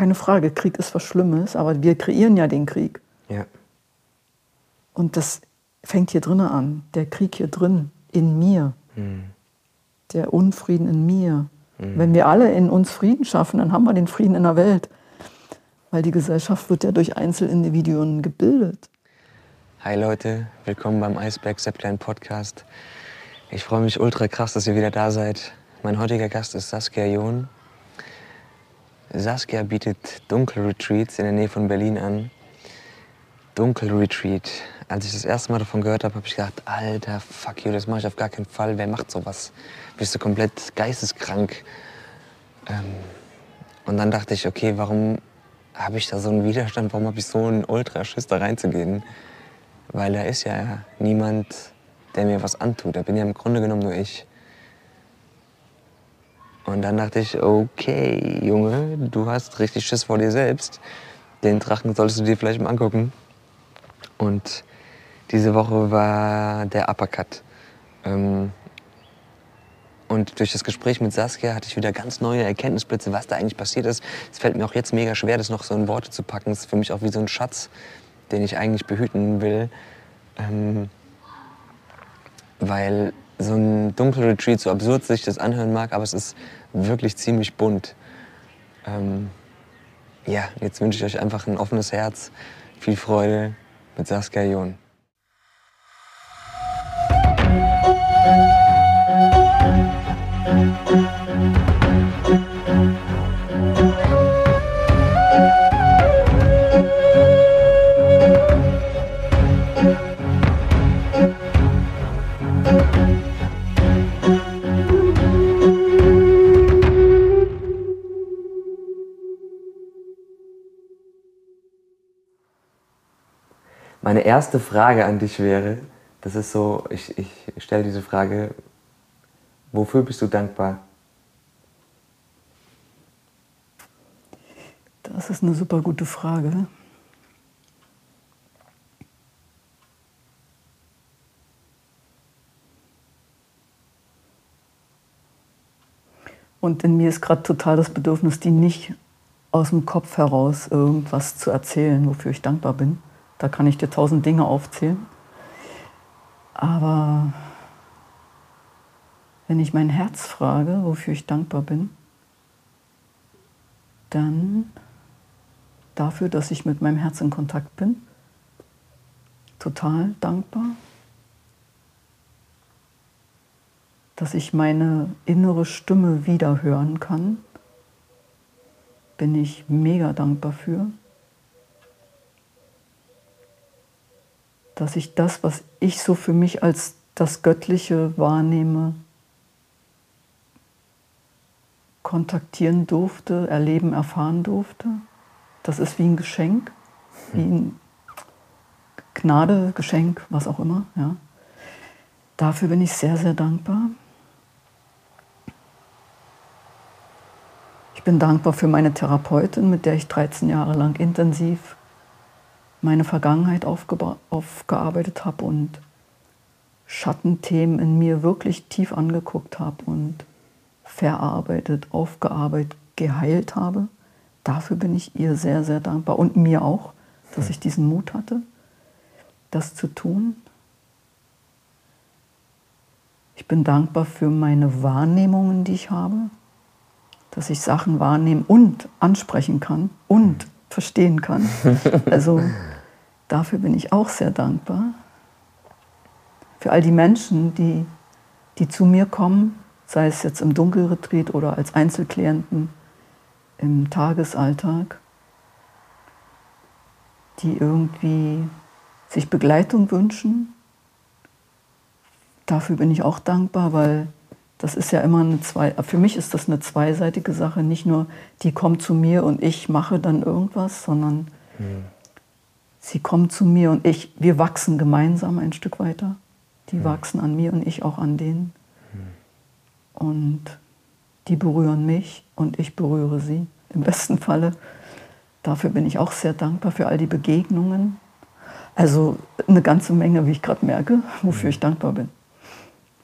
keine Frage, Krieg ist was Schlimmes, aber wir kreieren ja den Krieg. Ja. Und das fängt hier drinnen an. Der Krieg hier drin, in mir. Mhm. Der Unfrieden in mir. Wenn wir alle in uns Frieden schaffen, dann haben wir den Frieden in der Welt. Weil die Gesellschaft wird ja durch Einzelindividuen gebildet. Hi Leute, willkommen beim Iceberg Zeppelin Podcast. Ich freue mich ultra krass, dass ihr wieder da seid. Mein heutiger Gast ist Saskia John. Saskia bietet Dunkelretreats in der Nähe von Berlin an. Dunkelretreat. Als ich das erste Mal davon gehört habe, habe ich gedacht, Alter, fuck you, das mache ich auf gar keinen Fall. Wer macht sowas? Bist du komplett geisteskrank? Ähm, und dann dachte ich, okay, warum habe ich da so einen Widerstand? Warum habe ich so einen Ultraschiss da reinzugehen? Weil da ist ja niemand, der mir was antut. Da bin ja im Grunde genommen nur ich. Und dann dachte ich, okay, Junge, du hast richtig Schiss vor dir selbst. Den Drachen solltest du dir vielleicht mal angucken. Und diese Woche war der Uppercut. Ähm, und durch das Gespräch mit Saskia hatte ich wieder ganz neue Erkenntnisblitze, was da eigentlich passiert ist. Es fällt mir auch jetzt mega schwer, das noch so in Worte zu packen. Es ist für mich auch wie so ein Schatz, den ich eigentlich behüten will. Ähm, weil so ein Dunkelretreat, so absurd sich das anhören mag, aber es ist wirklich ziemlich bunt. Ähm, ja, jetzt wünsche ich euch einfach ein offenes Herz, viel Freude mit Saskia John. Meine erste Frage an dich wäre, das ist so, ich, ich stelle diese Frage, wofür bist du dankbar? Das ist eine super gute Frage. Und in mir ist gerade total das Bedürfnis, die nicht aus dem Kopf heraus irgendwas zu erzählen, wofür ich dankbar bin. Da kann ich dir tausend Dinge aufzählen. Aber wenn ich mein Herz frage, wofür ich dankbar bin, dann dafür, dass ich mit meinem Herz in Kontakt bin. Total dankbar. Dass ich meine innere Stimme wieder hören kann. Bin ich mega dankbar für. Dass ich das, was ich so für mich als das Göttliche wahrnehme, kontaktieren durfte, erleben, erfahren durfte. Das ist wie ein Geschenk, wie ein Gnade, Geschenk, was auch immer. Ja. Dafür bin ich sehr, sehr dankbar. Ich bin dankbar für meine Therapeutin, mit der ich 13 Jahre lang intensiv meine Vergangenheit aufgearbeitet habe und Schattenthemen in mir wirklich tief angeguckt habe und verarbeitet, aufgearbeitet, geheilt habe. Dafür bin ich ihr sehr, sehr dankbar und mir auch, dass ich diesen Mut hatte, das zu tun. Ich bin dankbar für meine Wahrnehmungen, die ich habe, dass ich Sachen wahrnehmen und ansprechen kann und verstehen kann. Also dafür bin ich auch sehr dankbar. Für all die Menschen, die, die zu mir kommen, sei es jetzt im Dunkelretreat oder als Einzelklienten im Tagesalltag, die irgendwie sich Begleitung wünschen. Dafür bin ich auch dankbar, weil das ist ja immer eine zwei, für mich ist das eine zweiseitige Sache. Nicht nur, die kommt zu mir und ich mache dann irgendwas, sondern mhm. sie kommt zu mir und ich, wir wachsen gemeinsam ein Stück weiter. Die mhm. wachsen an mir und ich auch an denen. Mhm. Und die berühren mich und ich berühre sie im besten Falle. Dafür bin ich auch sehr dankbar für all die Begegnungen. Also eine ganze Menge, wie ich gerade merke, wofür ich dankbar bin.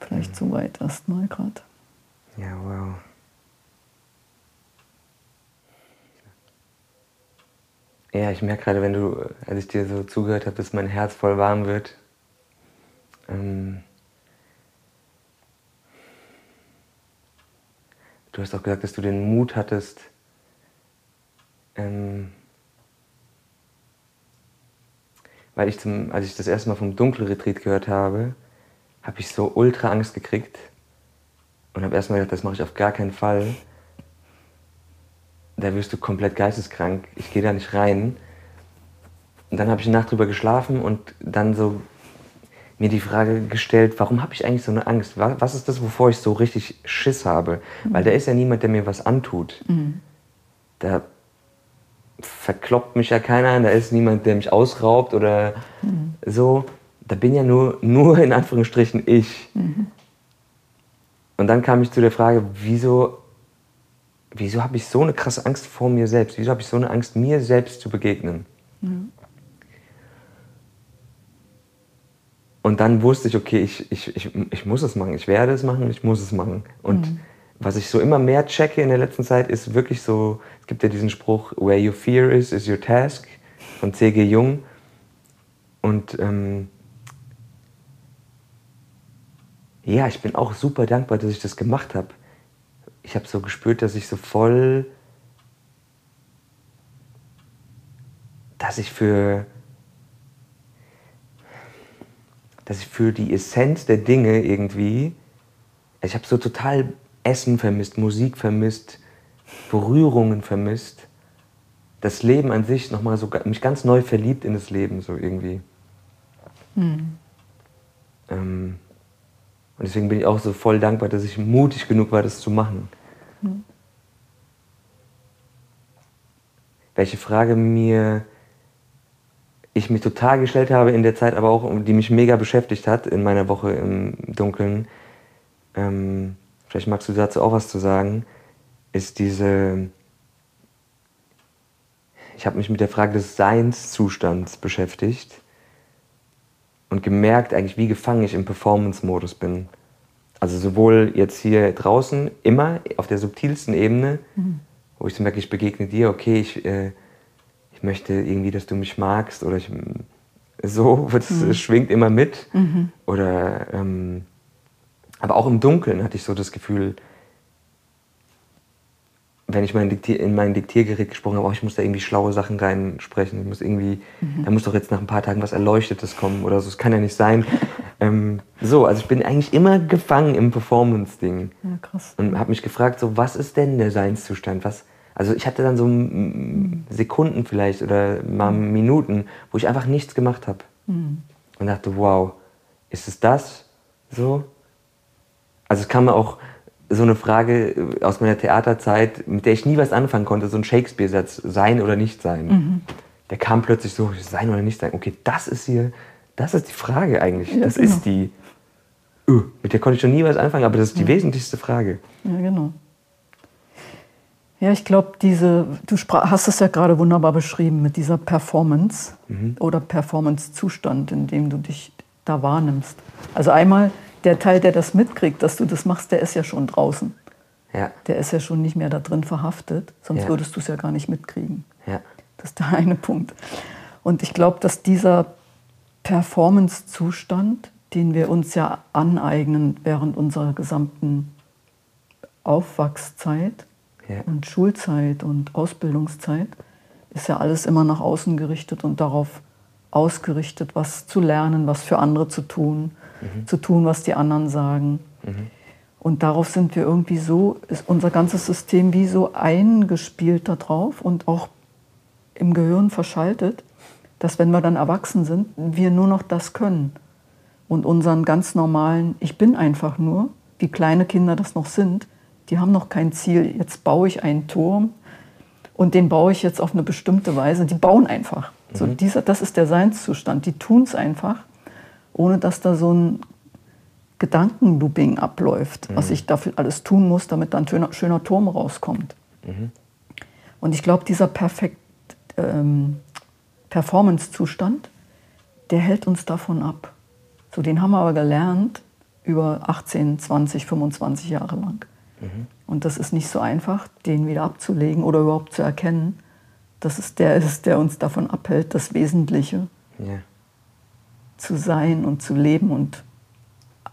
Vielleicht zu weit erstmal gerade. Ja, wow. Ja, ich merke gerade, wenn du, als ich dir so zugehört habe, dass mein Herz voll warm wird. Ähm, du hast auch gesagt, dass du den Mut hattest, ähm, weil ich zum, als ich das erste Mal vom Dunkelretreat gehört habe, habe ich so ultra Angst gekriegt und habe erstmal gedacht, das mache ich auf gar keinen Fall. Da wirst du komplett geisteskrank. Ich gehe da nicht rein. Und dann habe ich eine Nacht drüber geschlafen und dann so mir die Frage gestellt, warum habe ich eigentlich so eine Angst? Was ist das, wovor ich so richtig Schiss habe? Mhm. Weil da ist ja niemand, der mir was antut. Mhm. Da verkloppt mich ja keiner, da ist niemand, der mich ausraubt oder mhm. so. Da bin ja nur, nur in Anführungsstrichen ich. Mhm. Und dann kam ich zu der Frage, wieso, wieso habe ich so eine krasse Angst vor mir selbst? Wieso habe ich so eine Angst, mir selbst zu begegnen? Mhm. Und dann wusste ich, okay, ich, ich, ich, ich muss es machen, ich werde es machen, ich muss es machen. Und mhm. was ich so immer mehr checke in der letzten Zeit, ist wirklich so, es gibt ja diesen Spruch, where your fear is, is your task, von C.G. Jung. Und ähm, ja, ich bin auch super dankbar, dass ich das gemacht habe. Ich habe so gespürt, dass ich so voll, dass ich für dass ich für die Essenz der Dinge irgendwie, ich habe so total Essen vermisst, Musik vermisst, Berührungen vermisst, das Leben an sich nochmal so, mich ganz neu verliebt in das Leben so irgendwie. Hm. Ähm, und deswegen bin ich auch so voll dankbar, dass ich mutig genug war, das zu machen. Hm. Welche Frage mir ich mich total gestellt habe in der Zeit, aber auch die mich mega beschäftigt hat in meiner Woche im Dunkeln, ähm, vielleicht magst du dazu auch was zu sagen, ist diese, ich habe mich mit der Frage des Seinszustands beschäftigt und gemerkt eigentlich, wie gefangen ich im Performance-Modus bin. Also sowohl jetzt hier draußen, immer auf der subtilsten Ebene, mhm. wo ich so merke, ich begegne dir, okay, ich... Äh, ich möchte irgendwie, dass du mich magst oder ich, so, das mhm. schwingt immer mit. Mhm. Oder, ähm, aber auch im Dunkeln hatte ich so das Gefühl, wenn ich mein Diktier, in mein Diktiergerät gesprochen habe, oh, ich muss da irgendwie schlaue Sachen reinsprechen. Ich muss irgendwie, mhm. da muss doch jetzt nach ein paar Tagen was Erleuchtetes kommen oder so. Das kann ja nicht sein. ähm, so, also ich bin eigentlich immer gefangen im Performance-Ding. Ja, krass. Und habe mich gefragt, so, was ist denn der Seinszustand? Was, also ich hatte dann so Sekunden vielleicht oder mal Minuten, wo ich einfach nichts gemacht habe. Mhm. Und dachte, wow, ist es das so? Also es kam mir auch so eine Frage aus meiner Theaterzeit, mit der ich nie was anfangen konnte, so ein Shakespeare-Satz, sein oder nicht sein. Mhm. Der kam plötzlich so, sein oder nicht sein. Okay, das ist hier, das ist die Frage eigentlich. Ja, das genau. ist die, uh, mit der konnte ich schon nie was anfangen, aber das ist die ja. wesentlichste Frage. Ja, genau. Ja, ich glaube, diese, du hast es ja gerade wunderbar beschrieben mit dieser Performance mhm. oder Performance-Zustand, in dem du dich da wahrnimmst. Also einmal der Teil, der das mitkriegt, dass du das machst, der ist ja schon draußen. Ja. Der ist ja schon nicht mehr da drin verhaftet, sonst ja. würdest du es ja gar nicht mitkriegen. Ja. Das ist der eine Punkt. Und ich glaube, dass dieser Performance-Zustand, den wir uns ja aneignen während unserer gesamten Aufwachszeit, ja. Und Schulzeit und Ausbildungszeit ist ja alles immer nach außen gerichtet und darauf ausgerichtet, was zu lernen, was für andere zu tun, mhm. zu tun, was die anderen sagen. Mhm. Und darauf sind wir irgendwie so, ist unser ganzes System wie so eingespielt darauf und auch im Gehirn verschaltet, dass wenn wir dann erwachsen sind, wir nur noch das können. Und unseren ganz normalen, ich bin einfach nur, wie kleine Kinder das noch sind, die haben noch kein Ziel. Jetzt baue ich einen Turm und den baue ich jetzt auf eine bestimmte Weise. Die bauen einfach. Mhm. So dieser, das ist der Seinszustand. Die tun es einfach, ohne dass da so ein Gedankenlooping abläuft, mhm. was ich dafür alles tun muss, damit dann ein schöner, schöner Turm rauskommt. Mhm. Und ich glaube, dieser perfekt ähm, Performance-Zustand, der hält uns davon ab. So, den haben wir aber gelernt über 18, 20, 25 Jahre lang. Mhm. Und das ist nicht so einfach, den wieder abzulegen oder überhaupt zu erkennen, dass es der ist, der uns davon abhält, das Wesentliche Ja. Zu sein und zu leben und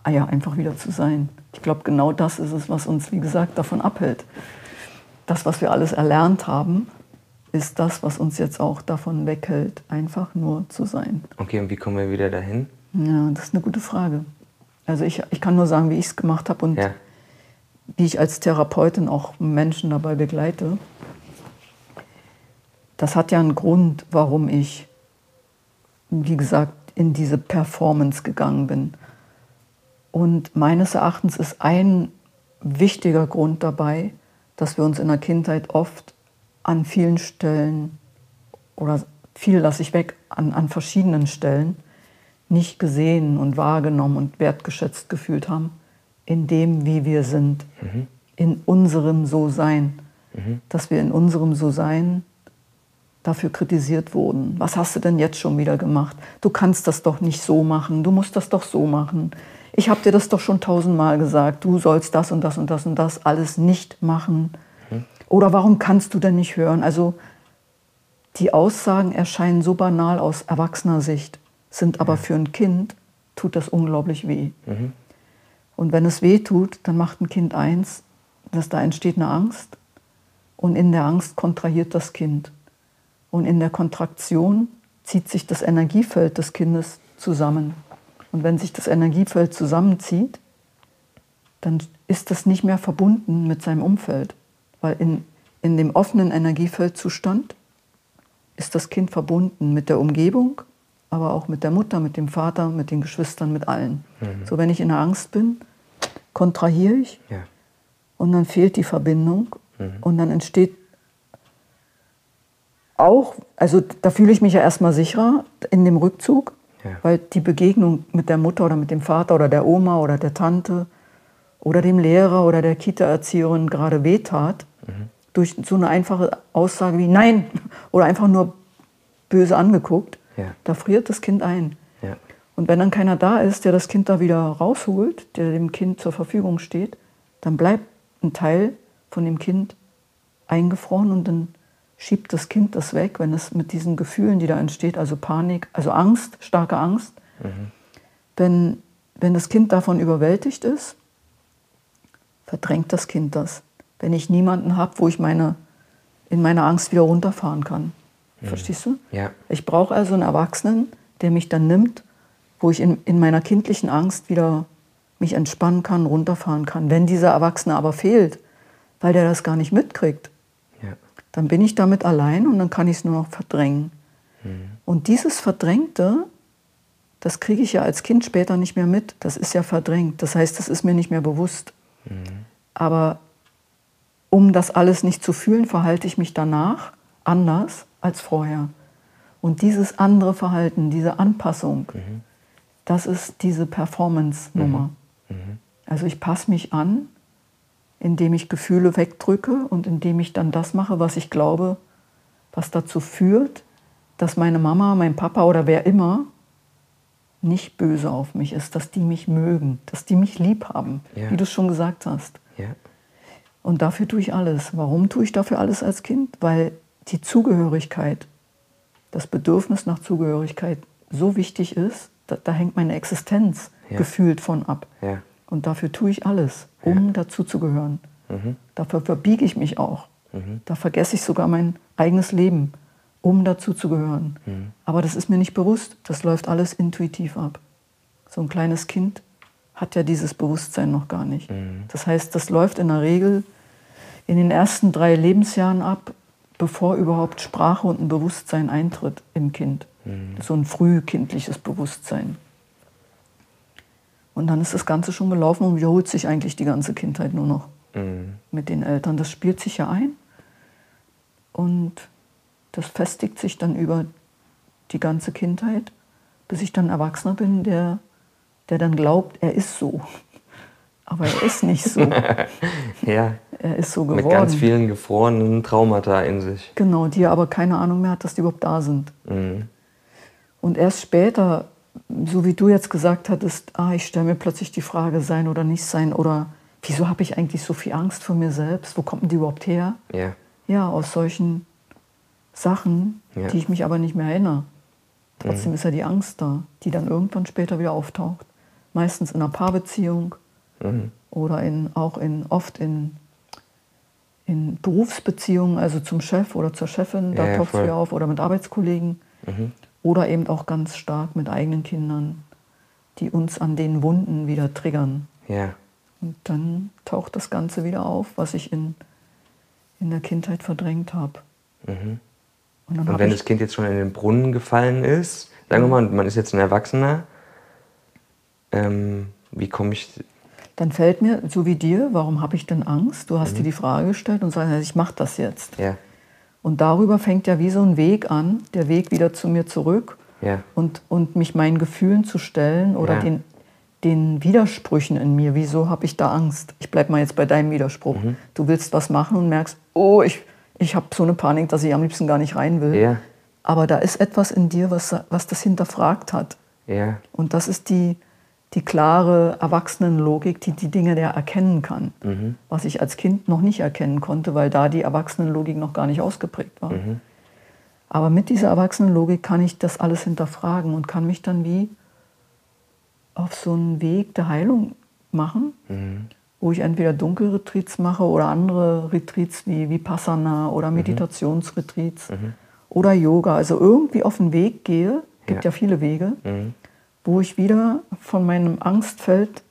ah ja, einfach wieder zu sein. Ich glaube, genau das ist es, was uns, wie gesagt, davon abhält. Das, was wir alles erlernt haben, ist das, was uns jetzt auch davon weghält, einfach nur zu sein. Okay, und wie kommen wir wieder dahin? Ja, das ist eine gute Frage. Also ich, ich kann nur sagen, wie ich es gemacht habe und Ja. wie ich als Therapeutin auch Menschen dabei begleite. Das hat ja einen Grund, warum ich, wie gesagt, in diese Performance gegangen bin. Und meines Erachtens ist ein wichtiger Grund dabei, dass wir uns in der Kindheit oft an vielen Stellen oder viel lasse ich weg, an, an verschiedenen Stellen nicht gesehen und wahrgenommen und wertgeschätzt gefühlt haben, in dem, wie wir sind, in unserem So-Sein. Dass wir in unserem So-Sein dafür kritisiert wurden. Was hast du denn jetzt schon wieder gemacht? Du kannst das doch nicht so machen, du musst das doch so machen. Ich habe dir das doch schon tausendmal gesagt, du sollst das und das und das und das alles nicht machen. Oder warum kannst du denn nicht hören? Also die Aussagen erscheinen so banal aus erwachsener Sicht, sind aber für ein Kind, tut das unglaublich weh. Und wenn es weh tut, dann macht ein Kind eins, dass da entsteht eine Angst und in der Angst kontrahiert das Kind. Und in der Kontraktion zieht sich das Energiefeld des Kindes zusammen. Und wenn sich das Energiefeld zusammenzieht, dann ist das nicht mehr verbunden mit seinem Umfeld. Weil in, in dem offenen Energiefeldzustand ist das Kind verbunden mit der Umgebung, aber auch mit der Mutter, mit dem Vater, mit den Geschwistern, mit allen. So, wenn ich in der Angst bin, kontrahiere ich Ja. und dann fehlt die Verbindung und dann entsteht auch, also da fühle ich mich ja erstmal sicherer in dem Rückzug, Ja. weil die Begegnung mit der Mutter oder mit dem Vater oder der Oma oder der Tante oder dem Lehrer oder der Kita-Erzieherin gerade wehtat, durch so eine einfache Aussage wie Nein oder einfach nur böse angeguckt, Ja. da friert das Kind ein. Ja. Und wenn dann keiner da ist, der das Kind da wieder rausholt, der dem Kind zur Verfügung steht, dann bleibt ein Teil von dem Kind eingefroren und dann schiebt das Kind das weg, wenn es mit diesen Gefühlen, die da entsteht, also Panik, also Angst, starke Angst, wenn, wenn das Kind davon überwältigt ist, verdrängt das Kind das. Wenn ich niemanden habe, wo ich meine, in meiner Angst wieder runterfahren kann. Verstehst du? Ja. Ich brauche also einen Erwachsenen, der mich dann nimmt, wo ich in, in meiner kindlichen Angst wieder mich entspannen kann, runterfahren kann. Wenn dieser Erwachsene aber fehlt, weil der das gar nicht mitkriegt. Dann bin ich damit allein und dann kann ich es nur noch verdrängen. Und dieses Verdrängte, das kriege ich ja als Kind später nicht mehr mit. Das ist ja verdrängt. Das heißt, das ist mir nicht mehr bewusst. Aber um das alles nicht zu fühlen, verhalte ich mich danach anders als vorher. Und dieses andere Verhalten, diese Anpassung, das ist diese Performance-Nummer. Also ich passe mich an, indem ich Gefühle wegdrücke und indem ich dann das mache, was ich glaube, was dazu führt, dass meine Mama, mein Papa oder wer immer nicht böse auf mich ist, dass die mich mögen, dass die mich lieb haben, Ja. wie du es schon gesagt hast. Ja. Und dafür tue ich alles. Warum tue ich dafür alles als Kind? Weil die Zugehörigkeit, das Bedürfnis nach Zugehörigkeit so wichtig ist, da, da hängt meine Existenz Ja. gefühlt von ab. Und dafür tue ich alles, um dazu zu gehören. Dafür verbiege ich mich auch. Da vergesse ich sogar mein eigenes Leben, um dazu zu gehören. Aber das ist mir nicht bewusst. Das läuft alles intuitiv ab. So ein kleines Kind hat ja dieses Bewusstsein noch gar nicht. Das heißt, das läuft in der Regel in den ersten drei Lebensjahren ab, bevor überhaupt Sprache und ein Bewusstsein eintritt im Kind. So ein frühkindliches Bewusstsein. Und dann ist das Ganze schon gelaufen und wiederholt sich eigentlich die ganze Kindheit nur noch Mhm. mit den Eltern. Das spielt sich ja ein und das festigt sich dann über die ganze Kindheit, bis ich dann Erwachsener bin, der, der dann glaubt, er ist so. Aber er ist nicht so. Ja. Er ist so Mit geworden. ganz vielen gefrorenen Traumata in sich. Genau, die er aber keine Ahnung mehr hat, dass die überhaupt da sind. Mhm. Und erst später, so wie du jetzt gesagt hattest, ah, ich stelle mir plötzlich die Frage, sein oder nicht sein, oder wieso habe ich eigentlich so viel Angst vor mir selbst? Wo kommt denn die überhaupt her? Ja. Ja, aus solchen Sachen, Ja. die ich mich aber nicht mehr erinnere. Trotzdem ist ja die Angst da, die dann irgendwann später wieder auftaucht. Meistens in einer Paarbeziehung Mhm. oder in, auch in, oft in, in Berufsbeziehungen, also zum Chef oder zur Chefin, da Ja, taucht es wieder auf, oder mit Arbeitskollegen. Mhm. Oder eben auch ganz stark mit eigenen Kindern, die uns an den Wunden wieder triggern. Ja. Und dann taucht das Ganze wieder auf, was ich in, in der Kindheit verdrängt habe. Mhm. Und Und habe wenn das Kind jetzt schon in den Brunnen gefallen ist, sagen wir mal, man ist jetzt ein Erwachsener, ähm, wie komme ich. dann fällt mir, so wie dir, warum habe ich denn Angst? Du hast Mhm. dir die Frage gestellt und sagst, ich mache das jetzt. Ja, Und darüber fängt ja wie so ein Weg an, der Weg wieder zu mir zurück ja, und, und mich meinen Gefühlen zu stellen oder Ja. den, den Widersprüchen in mir. Wieso habe ich da Angst? Ich bleibe mal jetzt bei deinem Widerspruch. Mhm. Du willst was machen und merkst, oh, ich, ich habe so eine Panik, dass ich am liebsten gar nicht rein will. ja, Aber da ist etwas in dir, was, was das hinterfragt hat. Und das ist die, die klare Erwachsenenlogik, die die Dinge der erkennen kann. Mhm. Was ich als Kind noch nicht erkennen konnte, weil da die Erwachsenenlogik noch gar nicht ausgeprägt war. Mhm. Aber mit dieser Erwachsenenlogik kann ich das alles hinterfragen und kann mich dann wie auf so einen Weg der Heilung machen, Mhm. wo ich entweder Dunkelretreats mache oder andere Retreats wie Vipassana oder Meditationsretreats oder Yoga. Also irgendwie auf den Weg gehe, gibt Ja. ja viele Wege, Mhm. Wo ich wieder von meinem Angstfeld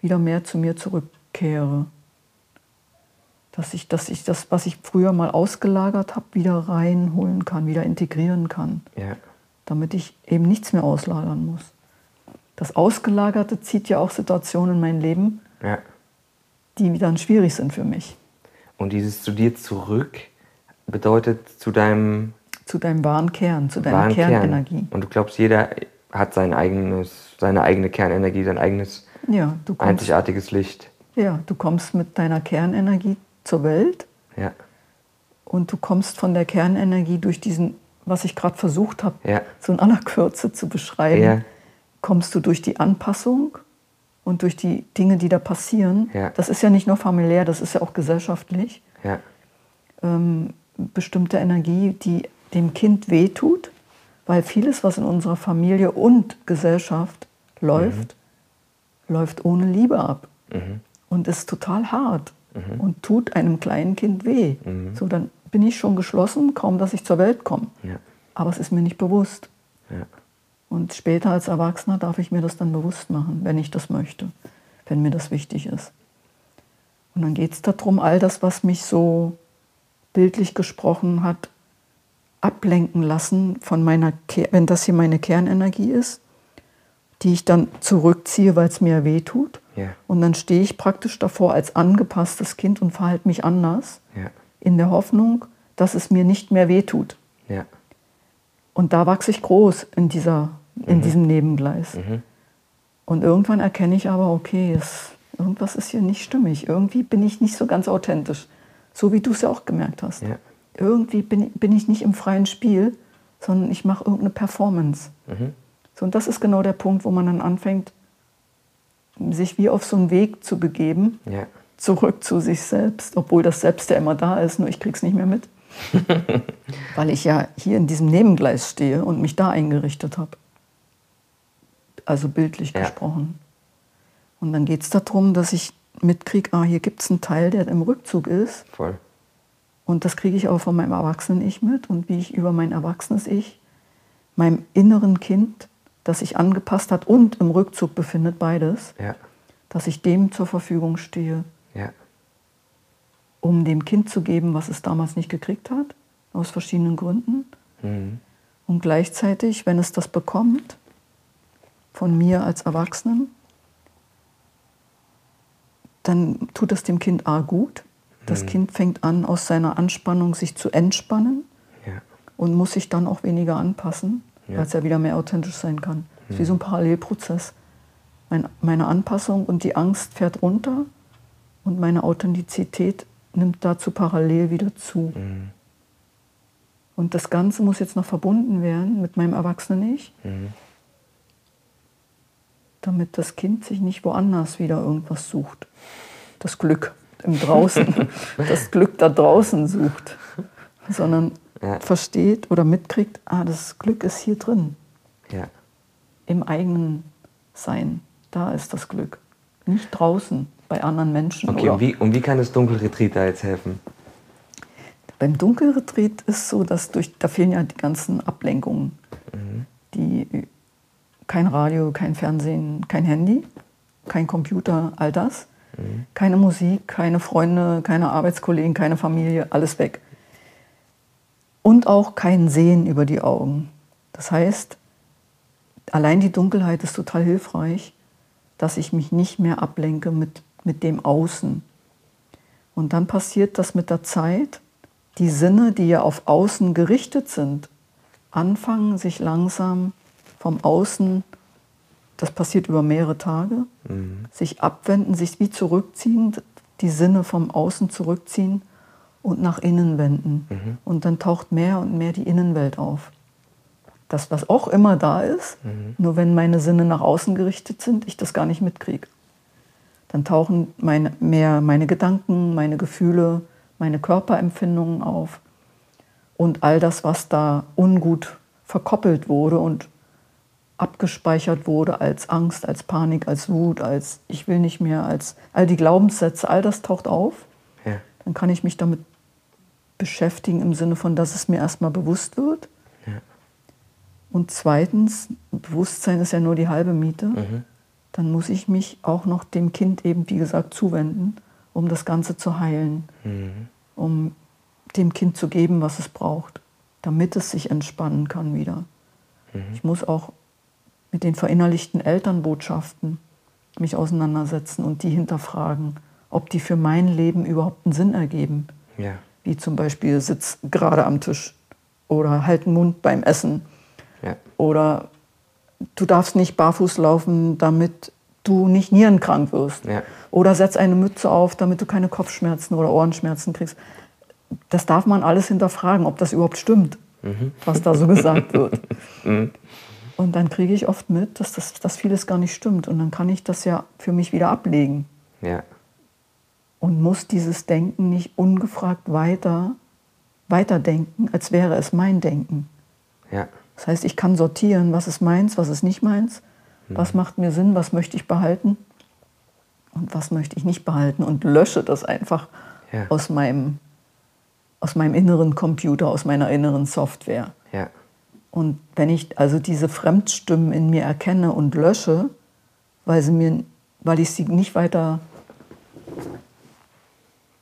wieder mehr zu mir zurückkehre. Dass ich, dass ich das, was ich früher mal ausgelagert habe, wieder reinholen kann, wieder integrieren kann, ja, damit ich eben nichts mehr auslagern muss. Das Ausgelagerte zieht ja auch Situationen in mein Leben, ja. die dann schwierig sind für mich. Und dieses zu dir zurück bedeutet zu deinem Zu deinem wahren Kern, zu deiner Kernenergie. Kern. Und du glaubst, jeder hat sein eigenes, seine eigene Kernenergie, sein eigenes Ja, du kommst, einzigartiges Licht. ja, du kommst mit deiner Kernenergie zur Welt Ja, und du kommst von der Kernenergie durch diesen, was ich gerade versucht habe, Ja. so in aller Kürze zu beschreiben, Ja. kommst du durch die Anpassung und durch die Dinge, die da passieren. Ja. Das ist ja nicht nur familiär, das ist ja auch gesellschaftlich. ja, Ähm, bestimmte Energie, die dem Kind wehtut, weil vieles, was in unserer Familie und Gesellschaft läuft, läuft ohne Liebe ab mhm. und ist total hart und tut einem kleinen Kind weh. So, dann bin ich schon geschlossen, kaum dass ich zur Welt komme. ja, Aber es ist mir nicht bewusst. ja, Und später als Erwachsener darf ich mir das dann bewusst machen, wenn ich das möchte, wenn mir das wichtig ist. Und dann geht es darum, all das, was mich so bildlich gesprochen hat, ablenken lassen von meiner, wenn das hier meine Kernenergie ist, die ich dann zurückziehe, weil es mir weh tut. ja, Und dann stehe ich praktisch davor als angepasstes Kind und verhalte mich anders, ja, in der Hoffnung, dass es mir nicht mehr weh tut. ja, Und da wachse ich groß in, dieser, in diesem Nebengleis. mhm. Und irgendwann erkenne ich aber, okay, es, irgendwas ist hier nicht stimmig. Irgendwie bin ich nicht so ganz authentisch. So wie du es ja auch gemerkt hast. Irgendwie bin, bin ich nicht im freien Spiel, sondern ich mache irgendeine Performance. Mhm. So, und das ist genau der Punkt, wo man dann anfängt, sich wie auf so einen Weg zu begeben, ja, zurück zu sich selbst, obwohl das Selbst ja immer da ist, nur ich krieg's nicht mehr mit. Weil ich ja hier in diesem Nebengleis stehe und mich da eingerichtet habe. Also bildlich Ja. gesprochen. Und dann geht es darum, dass ich mitkriege, ah, hier gibt es einen Teil, der im Rückzug ist. voll. Und das kriege ich auch von meinem Erwachsenen-Ich mit und wie ich über mein erwachsenes Ich, meinem inneren Kind, das sich angepasst hat und im Rückzug befindet, beides, Ja, dass ich dem zur Verfügung stehe, ja, um dem Kind zu geben, was es damals nicht gekriegt hat, aus verschiedenen Gründen. mhm. Und gleichzeitig, wenn es das bekommt, von mir als Erwachsenen, dann tut es dem Kind A gut. Das Kind fängt an, aus seiner Anspannung sich zu entspannen ja, und muss sich dann auch weniger anpassen, Ja. weil es ja wieder mehr authentisch sein kann. Es ist wie so ein Parallelprozess. Mein, meine Anpassung und die Angst fährt runter und meine Authentizität nimmt dazu parallel wieder zu. mhm. Und das Ganze muss jetzt noch verbunden werden mit meinem Erwachsenen-Ich, Mhm. damit das Kind sich nicht woanders wieder irgendwas sucht. Das Glück im Draußen, das Glück da draußen sucht, sondern Ja. versteht oder mitkriegt, ah, das Glück ist hier drin, Ja. im eigenen Sein. Da ist das Glück. Nicht draußen bei anderen Menschen. Okay, und wie, und wie kann das Dunkelretreat da jetzt helfen? Beim Dunkelretreat ist so, dass durch, da fehlen ja die ganzen Ablenkungen. Die, kein Radio, kein Fernsehen, kein Handy, kein Computer, all das. Keine Musik, keine Freunde, keine Arbeitskollegen, keine Familie, alles weg. Und auch kein Sehen über die Augen. Das heißt, allein die Dunkelheit ist total hilfreich, dass ich mich nicht mehr ablenke mit, mit dem Außen. Und dann passiert das mit der Zeit, die Sinne, die ja auf Außen gerichtet sind, anfangen sich langsam vom Außen, das passiert über mehrere Tage, sich abwenden, sich wie zurückziehen, die Sinne vom Außen zurückziehen und nach innen wenden. Und dann taucht mehr und mehr die Innenwelt auf. Das, was auch immer da ist, nur wenn meine Sinne nach außen gerichtet sind, ich das gar nicht mitkriege. Dann tauchen meine, mehr meine Gedanken, meine Gefühle, meine Körperempfindungen auf und all das, was da ungut verkoppelt wurde und abgespeichert wurde als Angst, als Panik, als Wut, als ich will nicht mehr, als all die Glaubenssätze, all das taucht auf. Ja. Dann kann ich mich damit beschäftigen im Sinne von, dass es mir erstmal bewusst wird. Ja. Und zweitens, Bewusstsein ist ja nur die halbe Miete. Mhm. Dann muss ich mich auch noch dem Kind eben, wie gesagt, zuwenden, um das Ganze zu heilen, Mhm. um dem Kind zu geben, was es braucht, damit es sich entspannen kann wieder. Ich muss auch mit den verinnerlichten Elternbotschaften mich auseinandersetzen und die hinterfragen, ob die für mein Leben überhaupt einen Sinn ergeben. Ja. Wie zum Beispiel sitz gerade am Tisch oder halt den Mund beim Essen Ja. oder du darfst nicht barfuß laufen, damit du nicht nierenkrank wirst. Ja. Oder setz eine Mütze auf, damit du keine Kopfschmerzen oder Ohrenschmerzen kriegst. Das darf man alles hinterfragen, ob das überhaupt stimmt, was da so gesagt wird. Und dann kriege ich oft mit, dass, das, dass vieles gar nicht stimmt. Und dann kann ich das ja für mich wieder ablegen Ja. und muss dieses Denken nicht ungefragt weiter weiterdenken, als wäre es mein Denken. Ja. Das heißt, ich kann sortieren, was ist meins, was ist nicht meins, was macht mir Sinn, was möchte ich behalten und was möchte ich nicht behalten und lösche das einfach Ja. aus, meinem, aus meinem inneren Computer, aus meiner inneren Software. Ja. Und wenn ich also diese Fremdstimmen in mir erkenne und lösche, weil, sie mir, weil ich sie nicht weiter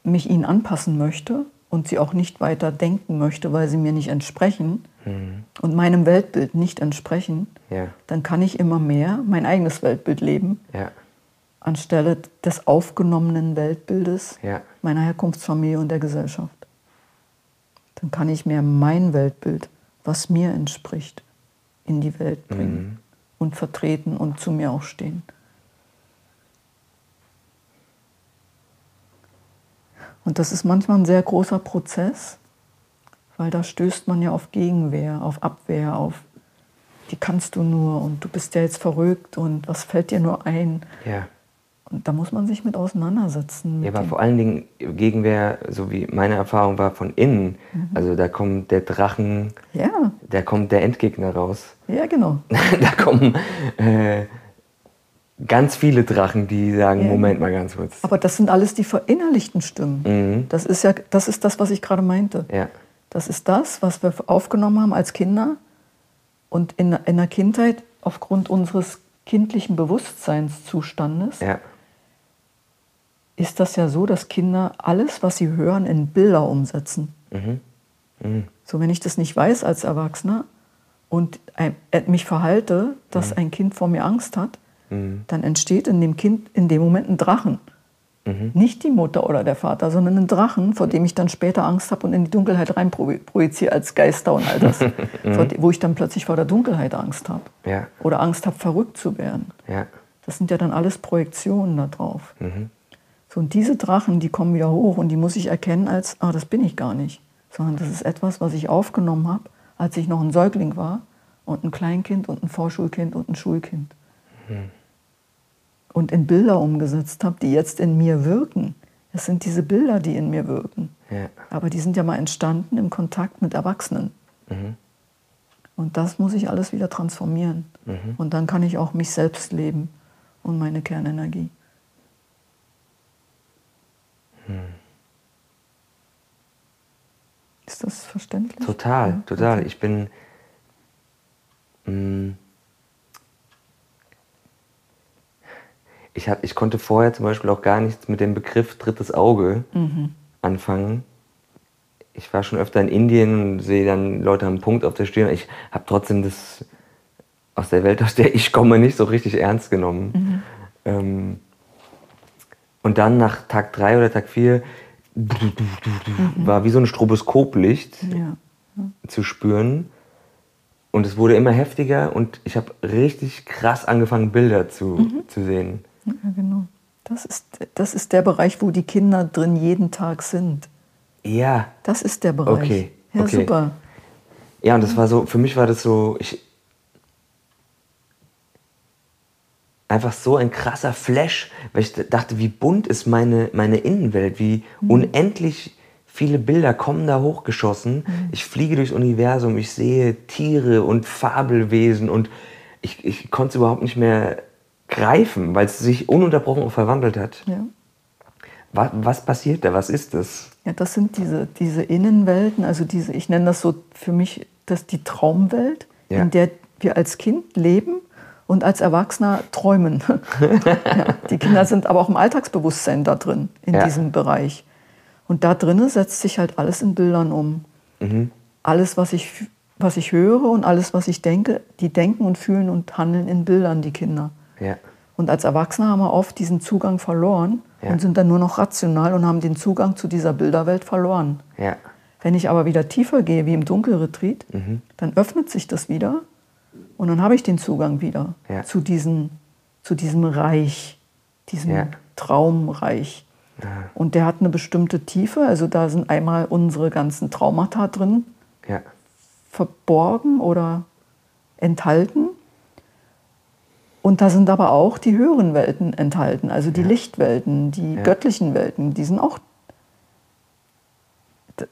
mich ihnen anpassen möchte und sie auch nicht weiter denken möchte, weil sie mir nicht entsprechen und meinem Weltbild nicht entsprechen, Ja. dann kann ich immer mehr mein eigenes Weltbild leben, Ja. anstelle des aufgenommenen Weltbildes Ja. meiner Herkunftsfamilie und der Gesellschaft. Dann kann ich mehr mein Weltbild, was mir entspricht, in die Welt bringen und vertreten und zu mir auch stehen. Und das ist manchmal ein sehr großer Prozess, weil da stößt man ja auf Gegenwehr, auf Abwehr, auf die kannst du nur und du bist ja jetzt verrückt und was fällt dir nur ein. Ja. Da muss man sich mit auseinandersetzen. Ja, mit aber dem- vor allen Dingen Gegenwehr, so wie meine Erfahrung war, von innen. Also da kommt der Drachen, ja, da kommt der Endgegner raus. ja, genau. da kommen äh, ganz viele Drachen, die sagen, Ja. Moment mal ganz kurz. Aber das sind alles die verinnerlichten Stimmen. Mhm. Das ist ja, das ist das, was ich gerade meinte. Ja. Das ist das, was wir aufgenommen haben als Kinder und in, in der Kindheit aufgrund unseres kindlichen Bewusstseinszustandes Ja. Ist das ja so, dass Kinder alles, was sie hören, in Bilder umsetzen. Mhm. Mhm. So, wenn ich das nicht weiß als Erwachsener und äh, mich verhalte, dass ein Kind vor mir Angst hat, Mhm. dann entsteht in dem Kind in dem Moment ein Drachen. Mhm. Nicht die Mutter oder der Vater, sondern ein Drachen, vor dem ich dann später Angst habe und in die Dunkelheit rein proji- projiziere als Geister und all das. de- wo ich dann plötzlich vor der Dunkelheit Angst habe. Ja. Oder Angst habe, verrückt zu werden. Ja. Das sind ja dann alles Projektionen da drauf. Mhm. So, und diese Drachen, die kommen wieder hoch und die muss ich erkennen als, ah, das bin ich gar nicht. Sondern das ist etwas, was ich aufgenommen habe, als ich noch ein Säugling war und ein Kleinkind und ein Vorschulkind und ein Schulkind. Und in Bilder umgesetzt habe, die jetzt in mir wirken. Es sind diese Bilder, die in mir wirken. Ja. Aber die sind ja mal entstanden im Kontakt mit Erwachsenen. Mhm. Und das muss ich alles wieder transformieren. Mhm. Und dann kann ich auch mich selbst leben und meine Kernenergie. Ist das verständlich? Total, Ja, total. Ich bin. mm, Ich, hat, ich konnte vorher zum Beispiel auch gar nichts mit dem Begriff drittes Auge Mhm. anfangen. Ich war schon öfter in Indien und sehe dann Leute haben einen Punkt auf der Stirn. Ich habe trotzdem das aus der Welt, aus der ich komme, nicht so richtig ernst genommen. Ähm, und dann nach Tag drei oder Tag vier war wie so ein Stroboskoplicht Ja. zu spüren. Und es wurde immer heftiger und ich habe richtig krass angefangen, Bilder zu, zu sehen. ja, genau. Das ist, das ist der Bereich, wo die Kinder drin jeden Tag sind. Ja, Das ist der Bereich. Okay, Ja, okay. super. ja, und das war so, für mich war das so, ich, einfach so ein krasser Flash, weil ich dachte, wie bunt ist meine, meine Innenwelt, wie unendlich viele Bilder kommen da hochgeschossen. Ich fliege durchs Universum, ich sehe Tiere und Fabelwesen und ich, ich konnte es überhaupt nicht mehr greifen, weil es sich ununterbrochen auch verwandelt hat. Ja. Was, was passiert da? Was ist das? Ja, das sind diese, diese Innenwelten, also diese, ich nenne das so für mich, das die Traumwelt, Ja. in der wir als Kind leben und als Erwachsener träumen. ja, die Kinder sind aber auch im Alltagsbewusstsein da drin, in Ja. diesem Bereich. Und da drinnen setzt sich halt alles in Bildern um. Mhm. Alles, was ich, was ich höre und alles, was ich denke, die denken und fühlen und handeln in Bildern, die Kinder. Ja, Und als Erwachsene haben wir oft diesen Zugang verloren und sind dann nur noch rational und haben den Zugang zu dieser Bilderwelt verloren. Wenn ich aber wieder tiefer gehe, wie im Dunkelretreat, Mhm. dann öffnet sich das wieder und dann habe ich den Zugang wieder Ja. zu, diesen, zu diesem Reich, diesem Ja. Traumreich. Und der hat eine bestimmte Tiefe, also da sind einmal unsere ganzen Traumata drin ja, verborgen oder enthalten. Und da sind aber auch die höheren Welten enthalten, also die Lichtwelten, die Ja. göttlichen Welten, die sind auch.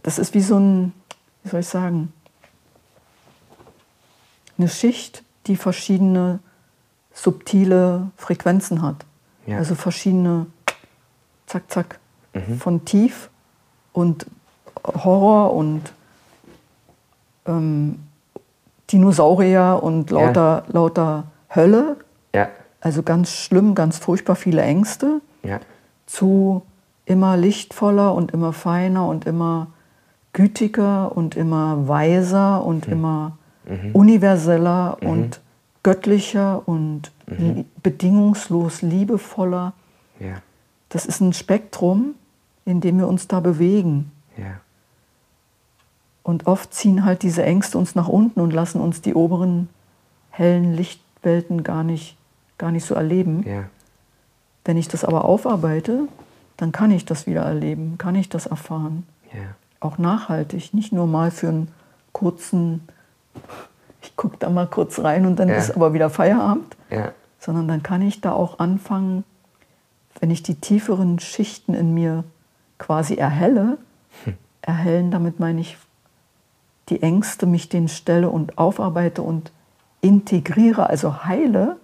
Das ist wie so ein, wie soll ich sagen, eine Schicht, die verschiedene subtile Frequenzen hat. Ja. Also verschiedene, zack, zack, von tief und Horror und ähm, Dinosaurier und Ja. lauter, lauter Hölle, ja, also ganz schlimm, ganz furchtbar viele Ängste, ja, zu immer lichtvoller und immer feiner und immer gütiger und immer weiser und immer universeller und göttlicher und li- bedingungslos liebevoller. ja, Das ist ein Spektrum, in dem wir uns da bewegen. ja, Und oft ziehen halt diese Ängste uns nach unten und lassen uns die oberen hellen Lichtwelten gar nicht, gar nicht so erleben. ja, Wenn ich das aber aufarbeite, dann kann ich das wieder erleben, kann ich das erfahren. Auch nachhaltig, nicht nur mal für einen kurzen, ich gucke da mal kurz rein und dann Ja. ist aber wieder Feierabend, ja, sondern dann kann ich da auch anfangen, wenn ich die tieferen Schichten in mir quasi erhelle, erhellen, damit meine ich die Ängste, mich denen stelle und aufarbeite und integriere, also heile,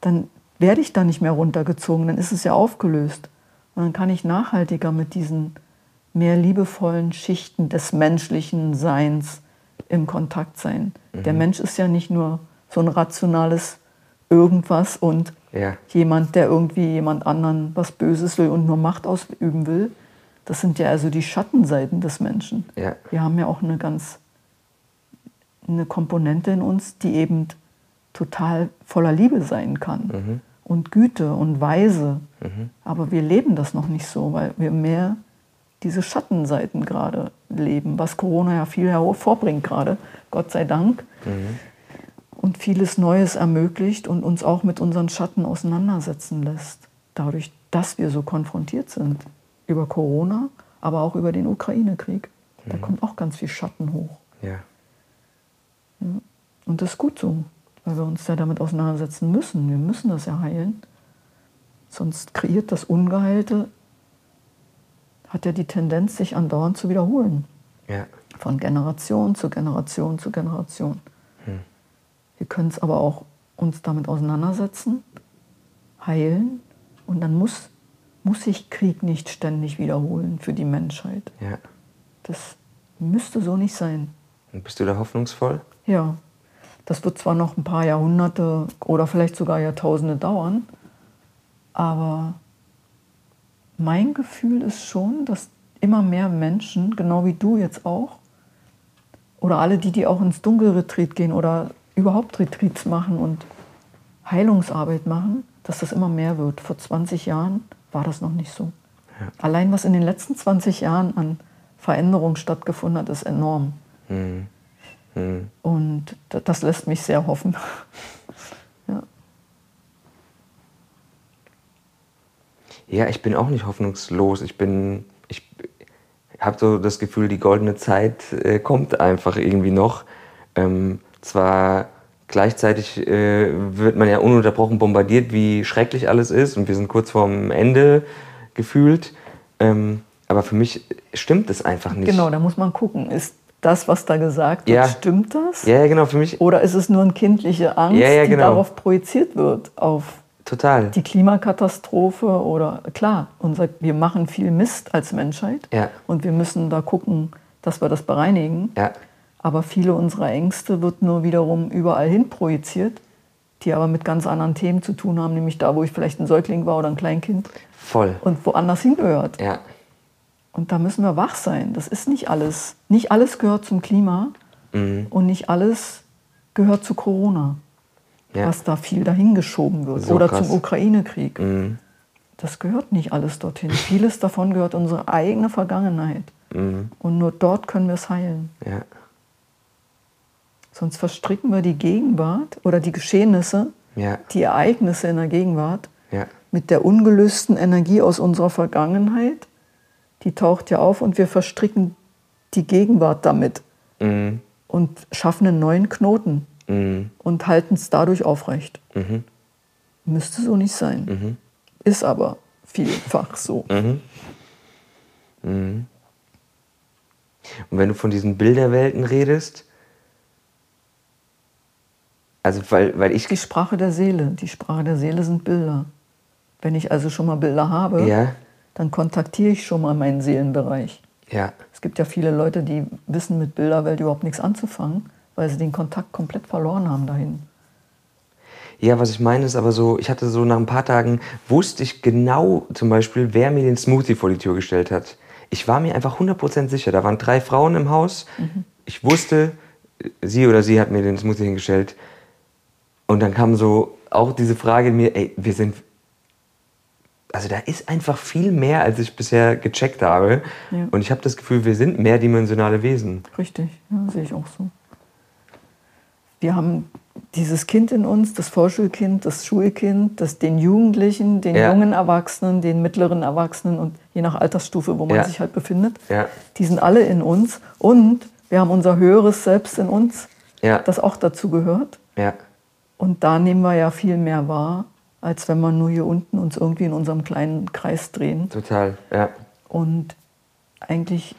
dann werde ich da nicht mehr runtergezogen, dann ist es ja aufgelöst. Und dann kann ich nachhaltiger mit diesen mehr liebevollen Schichten des menschlichen Seins im Kontakt sein. Der Mensch ist ja nicht nur so ein rationales Irgendwas und ja, jemand, der irgendwie jemand anderen was Böses will und nur Macht ausüben will. Das sind ja also die Schattenseiten des Menschen. ja, Wir haben ja auch eine ganz eine Komponente in uns, die eben total voller Liebe sein kann und Güte und Weise. Aber wir leben das noch nicht so, weil wir mehr diese Schattenseiten gerade leben, was Corona ja viel hervorbringt gerade, Gott sei Dank. Und vieles Neues ermöglicht und uns auch mit unseren Schatten auseinandersetzen lässt. Dadurch, dass wir so konfrontiert sind über Corona, aber auch über den Ukraine-Krieg. Da kommt auch ganz viel Schatten hoch. ja, Und das ist gut so, weil wir uns ja damit auseinandersetzen müssen. Wir müssen das ja heilen. Sonst kreiert das Ungeheilte hat ja die Tendenz, sich andauernd zu wiederholen. Ja. Von Generation zu Generation zu Generation. Wir können es aber auch uns damit auseinandersetzen, heilen und dann muss, muss sich Krieg nicht ständig wiederholen für die Menschheit. Ja. Das müsste so nicht sein. Und bist du da hoffnungsvoll? Ja, das wird zwar noch ein paar Jahrhunderte oder vielleicht sogar Jahrtausende dauern, aber mein Gefühl ist schon, dass immer mehr Menschen, genau wie du jetzt auch, oder alle die, die auch ins Dunkelretreat gehen oder überhaupt Retreats machen und Heilungsarbeit machen, dass das immer mehr wird. Vor 20 Jahren war das noch nicht so. Ja. Allein was in den letzten 20 Jahren an Veränderung stattgefunden hat, ist enorm. Mhm. Mhm. Und da- das lässt mich sehr hoffen. Ja, ich bin auch nicht hoffnungslos. Ich bin, ich habe so das Gefühl, die goldene Zeit äh, kommt einfach irgendwie noch. Ähm, zwar gleichzeitig äh, wird man ja ununterbrochen bombardiert, wie schrecklich alles ist und wir sind kurz vorm Ende gefühlt. Ähm, aber für mich stimmt es einfach nicht. Genau, da muss man gucken, ist das, was da gesagt wird, Ja. stimmt das? Ja, ja, genau, für mich Oder ist es nur eine kindliche Angst, Ja, ja, die genau. darauf projiziert wird, auf total. die Klimakatastrophe oder klar, unser, wir machen viel Mist als Menschheit Ja. und wir müssen da gucken, dass wir das bereinigen. Ja, Aber viele unserer Ängste wird nur wiederum überall hin projiziert, die aber mit ganz anderen Themen zu tun haben, nämlich da, wo ich vielleicht ein Säugling war oder ein Kleinkind voll. und woanders hingehört. Ja, Und da müssen wir wach sein. Das ist nicht alles. Nicht alles gehört zum Klima Mhm. und nicht alles gehört zu Corona, ja. was da viel dahingeschoben wird. So oder krass. zum Ukraine-Krieg. Mhm. Das gehört nicht alles dorthin. Vieles davon gehört unsere eigene Vergangenheit. Mhm. Und nur dort können wir es heilen. Ja, Sonst verstricken wir die Gegenwart oder die Geschehnisse, ja, die Ereignisse in der Gegenwart ja, mit der ungelösten Energie aus unserer Vergangenheit. Die taucht ja auf und wir verstricken die Gegenwart damit mhm. und schaffen einen neuen Knoten Mhm. und halten es dadurch aufrecht. Mhm. Müsste so nicht sein. Mhm. Ist aber vielfach so. Mhm. Mhm. Und wenn du von diesen Bilderwelten redest, also weil, weil ich, Die Sprache der Seele. Die Sprache der Seele sind Bilder. Wenn ich also schon mal Bilder habe, ja, dann kontaktiere ich schon mal meinen Seelenbereich. ja, Es gibt ja viele Leute, die wissen mit Bilderwelt überhaupt nichts anzufangen, weil sie den Kontakt komplett verloren haben dahin. ja, was ich meine ist aber so, ich hatte so nach ein paar Tagen, wusste ich genau zum Beispiel, wer mir den Smoothie vor die Tür gestellt hat. Ich war mir einfach 100% sicher, da waren drei Frauen im Haus, ich wusste, sie oder sie hat mir den Smoothie hingestellt und dann kam so auch diese Frage in mir, ey, wir sind also da ist einfach viel mehr, als ich bisher gecheckt habe. Ja. Und ich habe das Gefühl, wir sind mehrdimensionale Wesen. Richtig, ja, sehe ich auch so. Wir haben dieses Kind in uns, das Vorschulkind, das Schulkind, das, den Jugendlichen, den Ja. jungen Erwachsenen, den mittleren Erwachsenen und je nach Altersstufe, wo man Ja. sich halt befindet. Ja. Die sind alle in uns und wir haben unser höheres Selbst in uns, das auch dazu gehört. Und da nehmen wir ja viel mehr wahr, als wenn wir nur hier unten uns irgendwie in unserem kleinen Kreis drehen Total. Ja. und eigentlich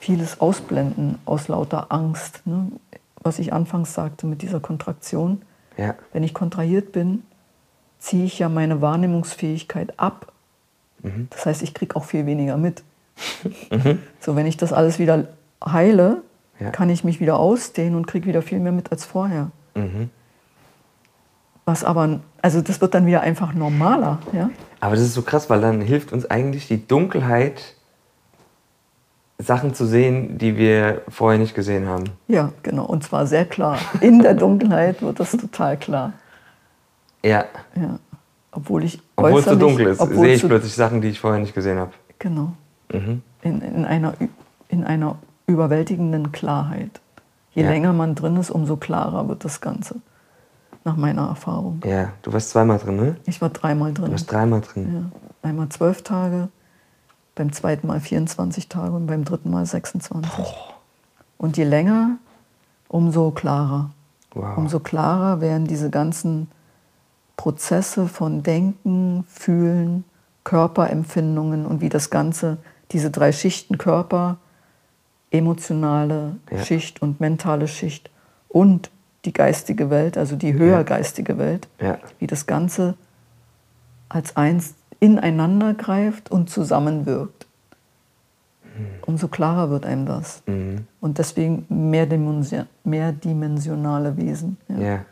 vieles ausblenden aus lauter Angst. Ne? Was ich anfangs sagte mit dieser Kontraktion. Ja. Wenn ich kontrahiert bin, ziehe ich ja meine Wahrnehmungsfähigkeit ab. Das heißt, ich kriege auch viel weniger mit. So, wenn ich das alles wieder heile, Ja. kann ich mich wieder ausdehnen und kriege wieder viel mehr mit als vorher. Mhm. Was aber, also das wird dann wieder einfach normaler. Ja? Aber das ist so krass, weil dann hilft uns eigentlich die Dunkelheit, Sachen zu sehen, die wir vorher nicht gesehen haben. ja, genau. Und zwar sehr klar. In der Dunkelheit wird das total klar. Ja. Ja. Obwohl ich Obwohl es so dunkel ist, sehe ich plötzlich Sachen, die ich vorher nicht gesehen habe. Genau. Mhm. In, in, einer, in einer überwältigenden Klarheit. Je Ja. länger man drin ist, umso klarer wird das Ganze. Nach meiner Erfahrung. Ja, du warst zweimal drin, ne? Ich war dreimal Du drin. warst dreimal drin. Ja. Einmal zwölf Tage, beim zweiten Mal 24 Tage und beim dritten Mal 26. Und je länger, umso klarer. Wow. Umso klarer werden diese ganzen Prozesse von Denken, Fühlen, Körperempfindungen und wie das Ganze diese drei Schichten Körper, emotionale Ja. Schicht und mentale Schicht und die geistige Welt, also die höher geistige Welt, Ja. wie das Ganze als eins ineinander greift und zusammenwirkt. Umso klarer wird einem das. Mhm. Und deswegen mehrdimensi- mehrdimensionale Wesen. Ja. Ja.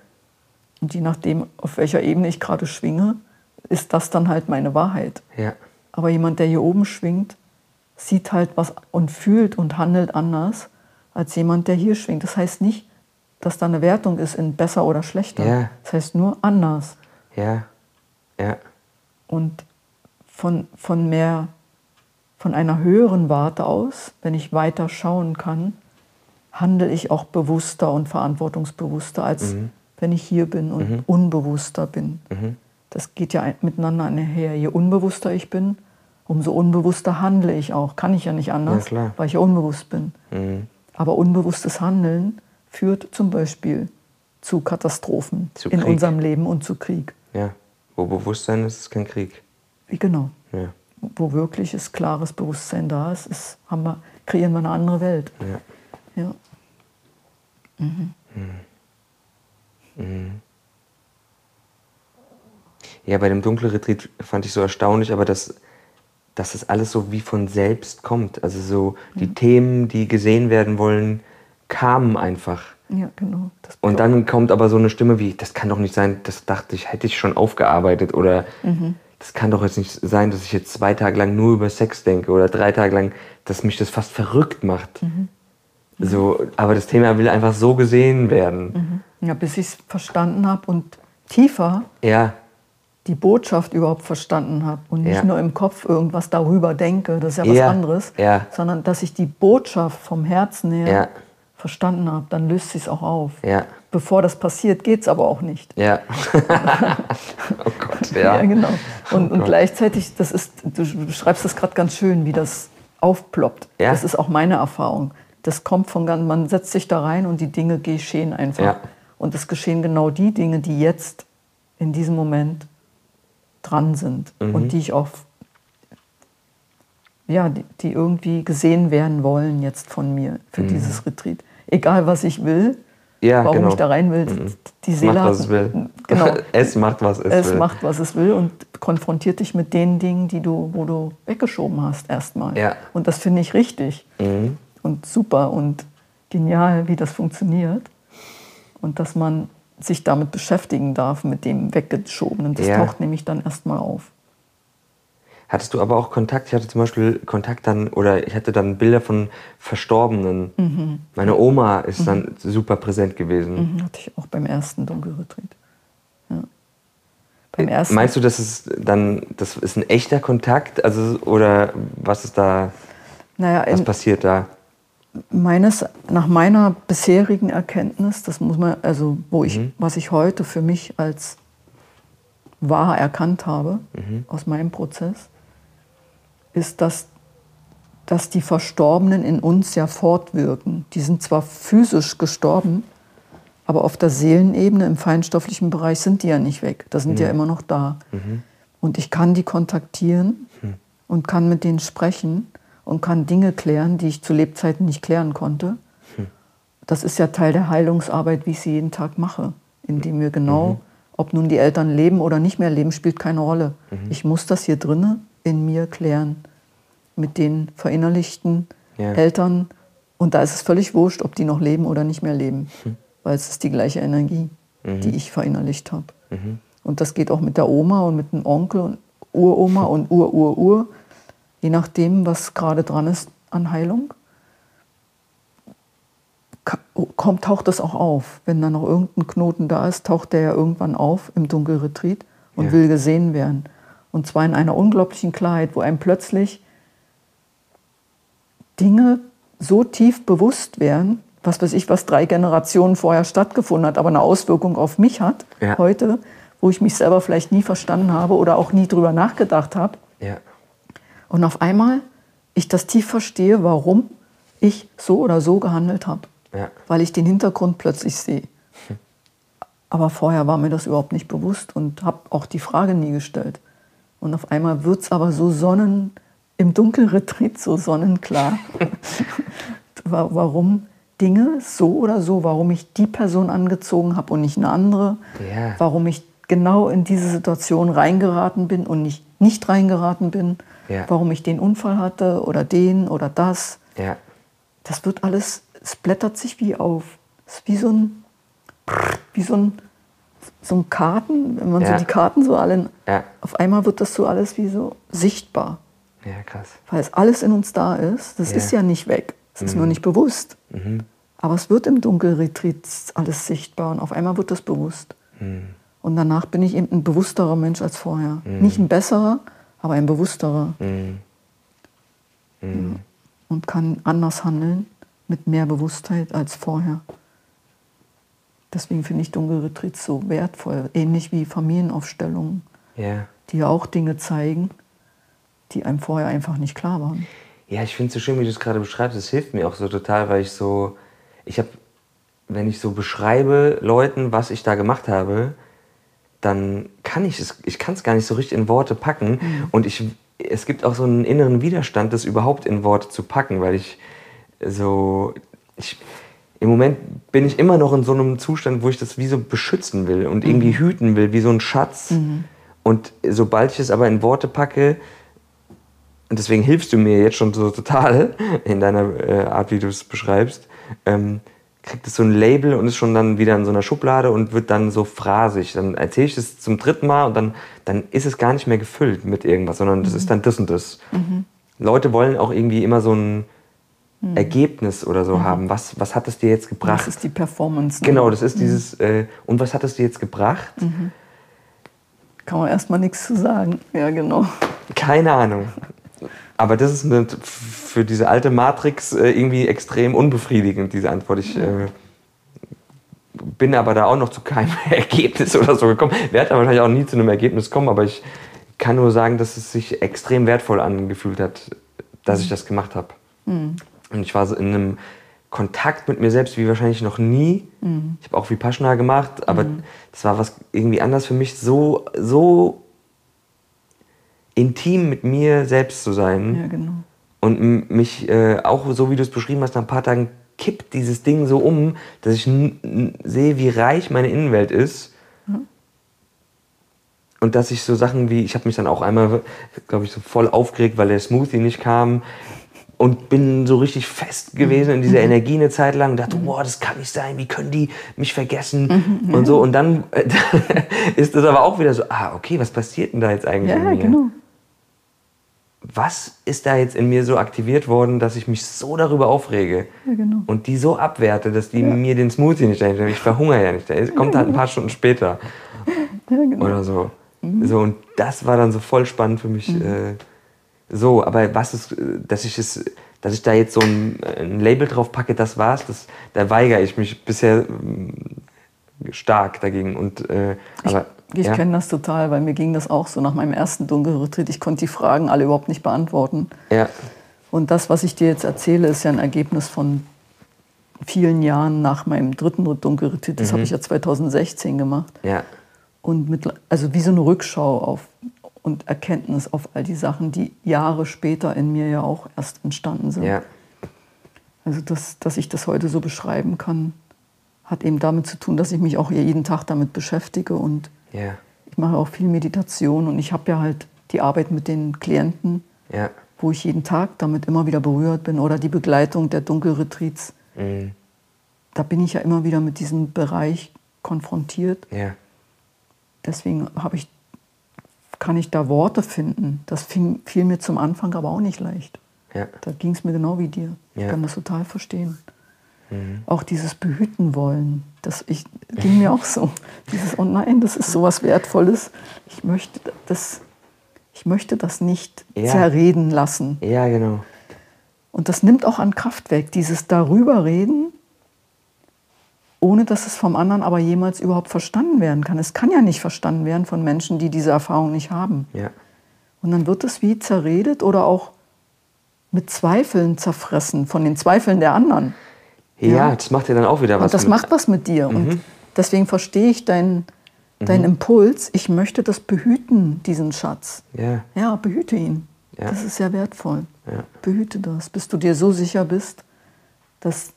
Und je nachdem, auf welcher Ebene ich gerade schwinge, ist das dann halt meine Wahrheit. Ja. Aber jemand, der hier oben schwingt, sieht halt was und fühlt und handelt anders als jemand, der hier schwingt. Das heißt nicht, dass da eine Wertung ist in besser oder schlechter. Ja. Das heißt nur anders. Ja. Ja. Und von, von mehr, von einer höheren Warte aus, wenn ich weiter schauen kann, handle ich auch bewusster und verantwortungsbewusster, als wenn ich hier bin und unbewusster bin. Das geht ja ein- miteinander einher. Je unbewusster ich bin, umso unbewusster handle ich auch. Kann ich ja nicht anders, Ja, weil ich ja unbewusst bin. Mhm. Aber unbewusstes Handeln führt zum Beispiel zu Katastrophen Zu in unserem Leben und zu Krieg. Ja. Wo Bewusstsein ist, ist kein Krieg. Genau? Ja. wo wirkliches, klares Bewusstsein da ist, ist haben wir, kreieren wir eine andere Welt. Ja. Ja. Ja, bei dem Dunkelretreat fand ich so erstaunlich, aber dass, dass das alles so wie von selbst kommt. Also so die Themen, die gesehen werden wollen, kamen einfach. ja, genau. Und dann kommt aber so eine Stimme wie, das kann doch nicht sein, das dachte ich, hätte ich schon aufgearbeitet oder das kann doch jetzt nicht sein, dass ich jetzt zwei Tage lang nur über Sex denke oder drei Tage lang, dass mich das fast verrückt macht. So, aber das Thema will einfach so gesehen werden. ja, bis ich es verstanden habe und tiefer Ja, die Botschaft überhaupt verstanden habe und nicht Ja. nur im Kopf irgendwas darüber denke, das ist ja was Ja, anderes, sondern dass ich die Botschaft vom Herzen her. Verstanden habe, dann löst sich es auch auf. ja, Bevor das passiert, geht es aber auch nicht. ja. oh Gott, ja. genau. Und, und Gott. gleichzeitig, das ist, du beschreibst das gerade ganz schön, wie das aufploppt. Ja. Das ist auch meine Erfahrung. Das kommt von ganz, man setzt sich da rein und die Dinge geschehen einfach. Ja. Und es geschehen genau die Dinge, die jetzt in diesem Moment dran sind Mhm. und die ich auch, ja, die, die irgendwie gesehen werden wollen jetzt von mir für dieses Retreat. Egal was ich will, Mhm. Ja, warum genau. ich da rein will, die Es Seele macht, hat- was es will. Genau. es macht, was es, Es will. macht, was es will und konfrontiert dich mit den Dingen, die du, wo du weggeschoben hast erstmal. Ja. Und das finde ich richtig Mhm. und super und genial, wie das funktioniert. Und dass man sich damit beschäftigen darf, mit dem Weggeschobenen. Das Ja. taucht nämlich dann erstmal auf. Hattest du aber auch Kontakt? Ich hatte zum Beispiel Kontakt dann, oder ich hatte dann Bilder von Verstorbenen. Mhm. Meine Oma ist dann super präsent gewesen. Mhm, hatte ich auch beim ersten Dunkelretreat. Ja. Beim ersten. Äh, Meinst du, dass es dann, das ist ein echter Kontakt? Also, oder was ist da, naja, was passiert da? meines, nach meiner bisherigen Erkenntnis, das muss man, also wo ich, was ich heute für mich als wahr erkannt habe aus meinem Prozess, ist, dass, dass die Verstorbenen in uns ja fortwirken. Die sind zwar physisch gestorben, aber auf der Seelenebene, im feinstofflichen Bereich, sind die ja nicht weg. Da sind die ja immer noch da. Und ich kann die kontaktieren und kann mit denen sprechen und kann Dinge klären, die ich zu Lebzeiten nicht klären konnte. Das ist ja Teil der Heilungsarbeit, wie ich sie jeden Tag mache, indem wir genau, ob nun die Eltern leben oder nicht mehr leben, spielt keine Rolle. Ich muss das hier drinnen in mir klären mit den verinnerlichten Ja. Eltern. Und da ist es völlig wurscht, ob die noch leben oder nicht mehr leben, weil es ist die gleiche Energie, die ich verinnerlicht habe. Und das geht auch mit der Oma und mit dem Onkel und Uroma und Ur-Ur-Ur, je nachdem, was gerade dran ist an Heilung. ka- Kommt, taucht das auch auf. Wenn da noch irgendein Knoten da ist, taucht der ja irgendwann auf im Dunkelretreat und Ja. will gesehen werden. Und zwar in einer unglaublichen Klarheit, wo einem plötzlich Dinge so tief bewusst werden, was weiß ich, was drei Generationen vorher stattgefunden hat, aber eine Auswirkung auf mich hat, Ja. heute, wo ich mich selber vielleicht nie verstanden habe oder auch nie drüber nachgedacht habe. Ja. Und auf einmal ich das tief verstehe, warum ich so oder so gehandelt habe. Ja. Weil ich den Hintergrund plötzlich sehe. Aber vorher war mir das überhaupt nicht bewusst und habe auch die Frage nie gestellt. Und auf einmal wird es aber so sonnen, im Dunkelretreat so sonnenklar, warum Dinge so oder so, warum ich die Person angezogen habe und nicht eine andere, Ja. warum ich genau in diese Situation reingeraten bin und nicht nicht reingeraten bin, Ja. warum ich den Unfall hatte oder den oder das. Ja. Das wird alles, es blättert sich wie auf. Es ist wie so ein, wie so ein, so ein Karten, wenn man so die Karten so alle, auf einmal wird das so alles wie so sichtbar, Ja, krass. weil es alles in uns da ist. Das Ja. ist ja nicht weg, es ist nur nicht bewusst. Aber es wird im Dunkelretreat alles sichtbar und auf einmal wird das bewusst. Und danach bin ich eben ein bewussterer Mensch als vorher. Nicht ein besserer, aber ein bewussterer. Ja. Und kann anders handeln mit mehr Bewusstheit als vorher. Deswegen finde ich Dunkelretreats so wertvoll. Ähnlich wie Familienaufstellungen, Ja. die ja auch Dinge zeigen, die einem vorher einfach nicht klar waren. Ja, ich finde es so schön, wie du es gerade beschreibst. Es hilft mir auch so total, weil ich so, ich habe, wenn ich so beschreibe Leuten, was ich da gemacht habe, dann kann ich es, ich kann es gar nicht so richtig in Worte packen. Und ich, es gibt auch so einen inneren Widerstand, das überhaupt in Worte zu packen, weil ich so, ich, im Moment bin ich immer noch in so einem Zustand, wo ich das wie so beschützen will und irgendwie hüten will, wie so ein Schatz. Und sobald ich es aber in Worte packe, und deswegen hilfst du mir jetzt schon so total in deiner äh, Art, wie du es beschreibst, ähm, kriegt es so ein Label und ist schon dann wieder in so einer Schublade und wird dann so phrasig. Dann erzähle ich es zum dritten Mal und dann, dann ist es gar nicht mehr gefüllt mit irgendwas, sondern das ist dann das und das. Leute wollen auch irgendwie immer so ein Ergebnis oder so haben. Was, was hat es dir jetzt gebracht? Das ist die Performance. ne? genau, das ist dieses, äh, und was hat es dir jetzt gebracht? Kann man erstmal nichts zu sagen. Ja, genau. Keine Ahnung. Aber das ist eine, für diese alte Matrix äh, irgendwie extrem unbefriedigend, diese Antwort. Ich äh, bin aber da auch noch zu keinem Ergebnis oder so gekommen. Werde aber wahrscheinlich auch nie zu einem Ergebnis kommen, aber ich kann nur sagen, dass es sich extrem wertvoll angefühlt hat, dass ich das gemacht habe. Und ich war so in einem Kontakt mit mir selbst wie wahrscheinlich noch nie. Ich habe auch Vipassana gemacht, aber das war was irgendwie anders für mich, so, so intim mit mir selbst zu sein. Ja, genau. Und mich äh, auch, so wie du es beschrieben hast, nach ein paar Tagen kippt dieses Ding so um, dass ich sehe, wie reich meine Innenwelt ist. Und dass ich so Sachen wie, ich habe mich dann auch einmal, glaube ich, so voll aufgeregt, weil der Smoothie nicht kam. Und bin so richtig fest gewesen in dieser Energie eine Zeit lang und dachte, boah, das kann nicht sein, wie können die mich vergessen und so. Und dann ist das aber auch wieder so, ah, okay, was passiert denn da jetzt eigentlich in Ja, mir? genau. Was ist da jetzt in mir so aktiviert worden, dass ich mich so darüber aufrege Ja, genau. und die so abwerte, dass die mir den Smoothie nicht dahinter. Ich verhungere ja nicht. Der kommt halt ein paar Stunden später Ja, genau. oder so. So und das war dann so voll spannend für mich. Äh, so, aber was ist, äh, dass ich es, dass ich da jetzt so ein, ein Label drauf packe, das war's, das, da weigere ich mich bisher stark dagegen. Und äh, aber Ich ja, kenne das total, weil mir ging das auch so nach meinem ersten Dunkelretreat. Ich konnte die Fragen alle überhaupt nicht beantworten. ja, Und das, was ich dir jetzt erzähle, ist ja ein Ergebnis von vielen Jahren nach meinem dritten Dunkelretreat. Das habe ich ja 2016 gemacht. ja, Und mit, also wie so eine Rückschau auf und Erkenntnis auf all die Sachen, die Jahre später in mir ja auch erst entstanden sind. ja, Also, dass, dass ich das heute so beschreiben kann, hat eben damit zu tun, dass ich mich auch jeden Tag damit beschäftige und ja, ich mache auch viel Meditation und ich habe ja halt die Arbeit mit den Klienten, ja, wo ich jeden Tag damit immer wieder berührt bin oder die Begleitung der Dunkelretreats. mm, Da bin ich ja immer wieder mit diesem Bereich konfrontiert. ja, Deswegen habe ich, kann ich da Worte finden. Das fing, fiel mir zum Anfang aber auch nicht leicht. ja, Da ging es mir genau wie dir. Ich Ja. kann das total verstehen. Auch dieses Behüten wollen, das ich, ging mir auch so. Dieses, oh nein, das ist sowas Wertvolles. Ich möchte das, ich möchte das nicht Ja. zerreden lassen. ja, genau. Und das nimmt auch an Kraft weg, dieses darüber reden, ohne dass es vom anderen aber jemals überhaupt verstanden werden kann. Es kann ja nicht verstanden werden von Menschen, die diese Erfahrung nicht haben. Ja, Und dann wird es wie zerredet oder auch mit Zweifeln zerfressen, von den Zweifeln der anderen. Ja, Ja. das macht ja dann auch wieder was. Und das mit- macht was mit dir. Mhm. Und deswegen verstehe ich deinen dein Impuls. Ich möchte das behüten, diesen Schatz. Ja, Ja, behüte ihn. Ja. Das ist sehr wertvoll. Ja. Behüte das, bis du dir so sicher bist, dass,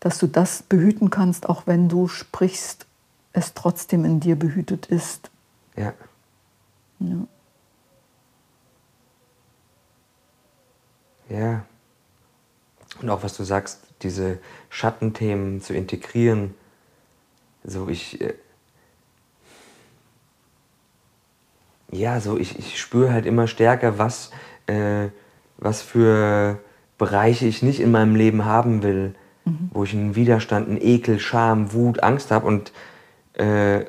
dass du das behüten kannst, auch wenn du sprichst, es trotzdem in dir behütet ist. Ja. Ja. Ja. Und auch was du sagst, diese Schattenthemen zu integrieren. So ich. Äh, ja, so ich, ich spüre halt immer stärker, was, äh, was für Bereiche ich nicht in meinem Leben haben will, mhm. wo ich einen Widerstand, einen Ekel, Scham, Wut, Angst habe und äh,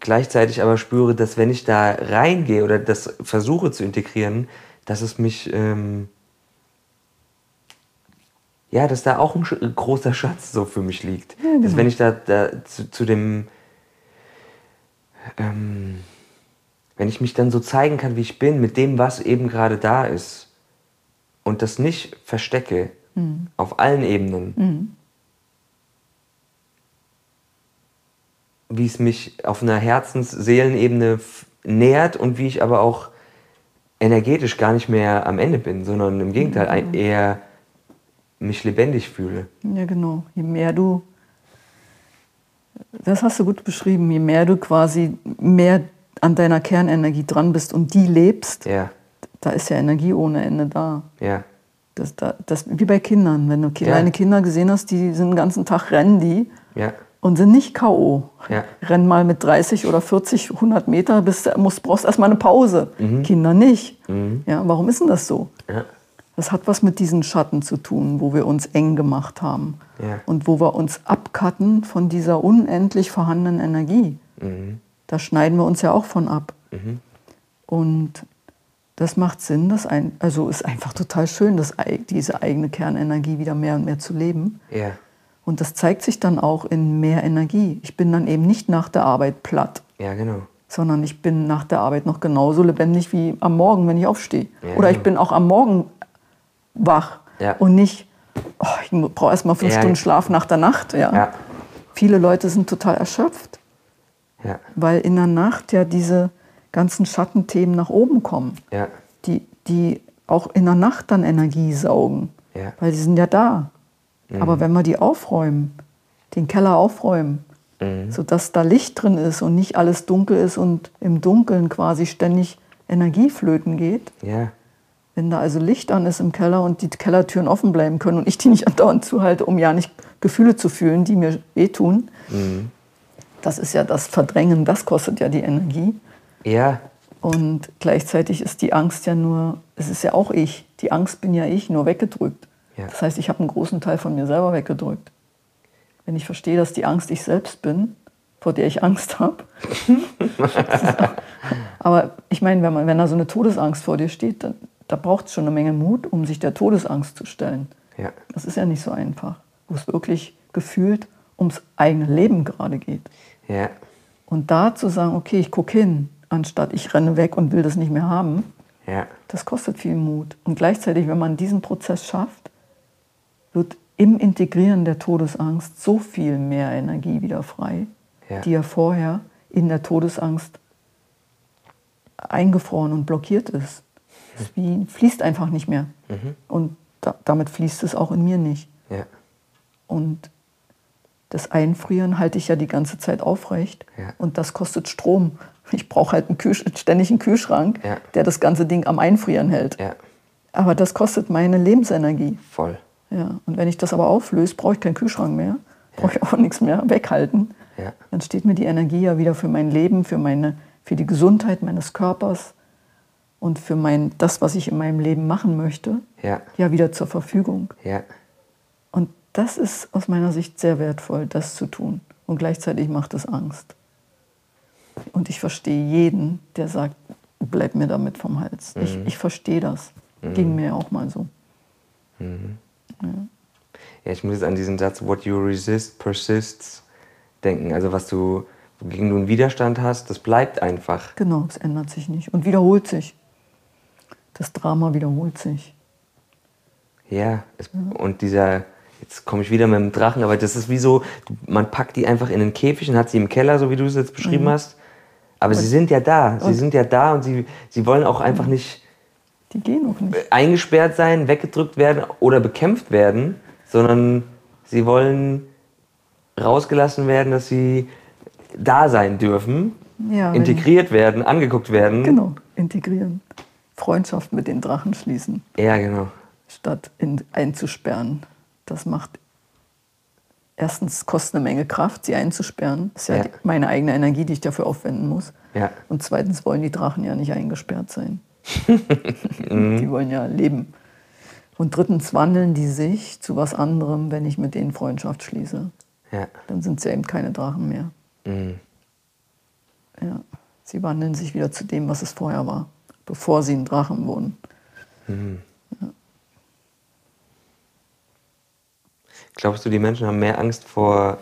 gleichzeitig aber spüre, dass wenn ich da reingehe oder das versuche zu integrieren, dass es mich ähm, ja, dass da auch ein, ein, großer Schatz so für mich liegt. Ja, genau. Dass wenn ich da, da zu, zu dem, ähm, wenn ich mich dann so zeigen kann, wie ich bin, mit dem, was eben gerade da ist und das nicht verstecke mhm. auf allen Ebenen, mhm. wie es mich auf einer Herzens-Seelenebene nährt und wie ich aber auch energetisch gar nicht mehr am Ende bin, sondern im Gegenteil mhm. eher mich lebendig fühle. Ja, genau. Je mehr du, das hast du gut beschrieben, je mehr du quasi mehr an deiner Kernenergie dran bist und die lebst, ja. da ist ja Energie ohne Ende da. Ja. Das, das, das, wie bei Kindern. Wenn du kleine ja. Kinder gesehen hast, die sind den ganzen Tag rennen die ja. und sind nicht K.O. Ja. Rennen mal mit 30 oder 40, 100 Meter, bis, musst, brauchst erstmal eine Pause. Mhm. Kinder nicht. Mhm. Ja, warum ist denn das so? Ja. Das hat was mit diesen Schatten zu tun, wo wir uns eng gemacht haben ja. und wo wir uns abcutten von dieser unendlich vorhandenen Energie. Mhm. Da schneiden wir uns ja auch von ab. Mhm. Und das macht Sinn, das ein, also ist einfach total schön, das, diese eigene Kernenergie wieder mehr und mehr zu leben. Ja. Und das zeigt sich dann auch in mehr Energie. Ich bin dann eben nicht nach der Arbeit platt. Ja, genau. Sondern ich bin nach der Arbeit noch genauso lebendig wie am Morgen, wenn ich aufstehe. Ja, Oder ich genau. bin auch am Morgen wach ja. und nicht, oh, ich brauche erst mal fünf ja. Stunden Schlaf nach der Nacht. Ja. Viele Leute sind total erschöpft, ja. weil in der Nacht ja diese ganzen Schattenthemen nach oben kommen, ja. die, die auch in der Nacht dann Energie saugen, ja. weil die sind ja da. Mhm. Aber wenn wir die aufräumen, den Keller aufräumen, mhm. sodass da Licht drin ist und nicht alles dunkel ist und im Dunkeln quasi ständig Energie flöten geht, ja. Wenn da also Licht an ist im Keller und die Kellertüren offen bleiben können und ich die nicht andauernd zuhalte, um ja nicht Gefühle zu fühlen, die mir wehtun, mhm. das ist ja das Verdrängen, das kostet ja die Energie. Ja. Und gleichzeitig ist die Angst ja nur, es ist ja auch ich. Die Angst bin ja ich, nur weggedrückt. Ja. Das heißt, ich habe einen großen Teil von mir selber weggedrückt. Wenn ich verstehe, dass die Angst ich selbst bin, vor der ich Angst habe. aber ich meine, wenn, man, wenn da so eine Todesangst vor dir steht, dann, da braucht es schon eine Menge Mut, um sich der Todesangst zu stellen. Ja. Das ist ja nicht so einfach, wo es wirklich gefühlt ums eigene Leben gerade geht. Ja. Und da zu sagen, okay, ich gucke hin, anstatt ich renne weg und will das nicht mehr haben, ja. das kostet viel Mut. Und gleichzeitig, wenn man diesen Prozess schafft, wird im Integrieren der Todesangst so viel mehr Energie wieder frei, ja. die ja vorher in der Todesangst eingefroren und blockiert ist. Es wie, fließt einfach nicht mehr. Mhm. Und da, damit fließt es auch in mir nicht. Ja. Und das Einfrieren halte ich ja die ganze Zeit aufrecht. Ja. Und das kostet Strom. Ich brauche halt einen Kühl ständig einen Kühlschrank, Ja. der das ganze Ding am Einfrieren hält. Ja. Aber das kostet meine Lebensenergie. Voll. Ja. Und wenn ich das aber auflöse, brauche ich keinen Kühlschrank mehr, brauche ich auch nichts mehr weghalten. Dann steht mir die Energie ja wieder für mein Leben, für, meine, für die Gesundheit meines Körpers und für mein, das, was ich in meinem Leben machen möchte, Ja. ja wieder zur Verfügung. Ja. Und das ist aus meiner Sicht sehr wertvoll, das zu tun. Und gleichzeitig macht es Angst. Und ich verstehe jeden, der sagt, bleib mir damit vom Hals. Ich, ich verstehe das. Ging mir auch mal so. Ja, ich muss jetzt an diesen Satz, what you resist persists, denken. Also was du, wogegen du einen Widerstand hast, das bleibt einfach. Genau, es ändert sich nicht und wiederholt sich. Das Drama wiederholt sich. Ja, es, und dieser, jetzt komme ich wieder mit dem Drachen, aber das ist wie so, man packt die einfach in den Käfig und hat sie im Keller, so wie du es jetzt beschrieben hast. Aber sie sind ja da, sie sind ja da und sie, sie wollen auch einfach nicht Die gehen auch nicht. eingesperrt sein, weggedrückt werden oder bekämpft werden, sondern sie wollen rausgelassen werden, dass sie da sein dürfen, Ja, integriert werden, angeguckt werden. Genau, integrieren. Freundschaft mit den Drachen schließen, Ja, genau. statt in, einzusperren. Das macht erstens kostet eine Menge Kraft, sie einzusperren. Das ist ja, Ja. Die, meine eigene Energie, die ich dafür aufwenden muss. Ja. Und zweitens wollen die Drachen ja nicht eingesperrt sein. Mhm. die wollen ja leben. Und drittens wandeln die sich zu was anderem, wenn ich mit denen Freundschaft schließe. Ja. Dann sind sie eben keine Drachen mehr. Mhm. Ja. Sie wandeln sich wieder zu dem, was es vorher war, bevor sie ein Drachen wurden. Glaubst du, die Menschen haben mehr Angst vor,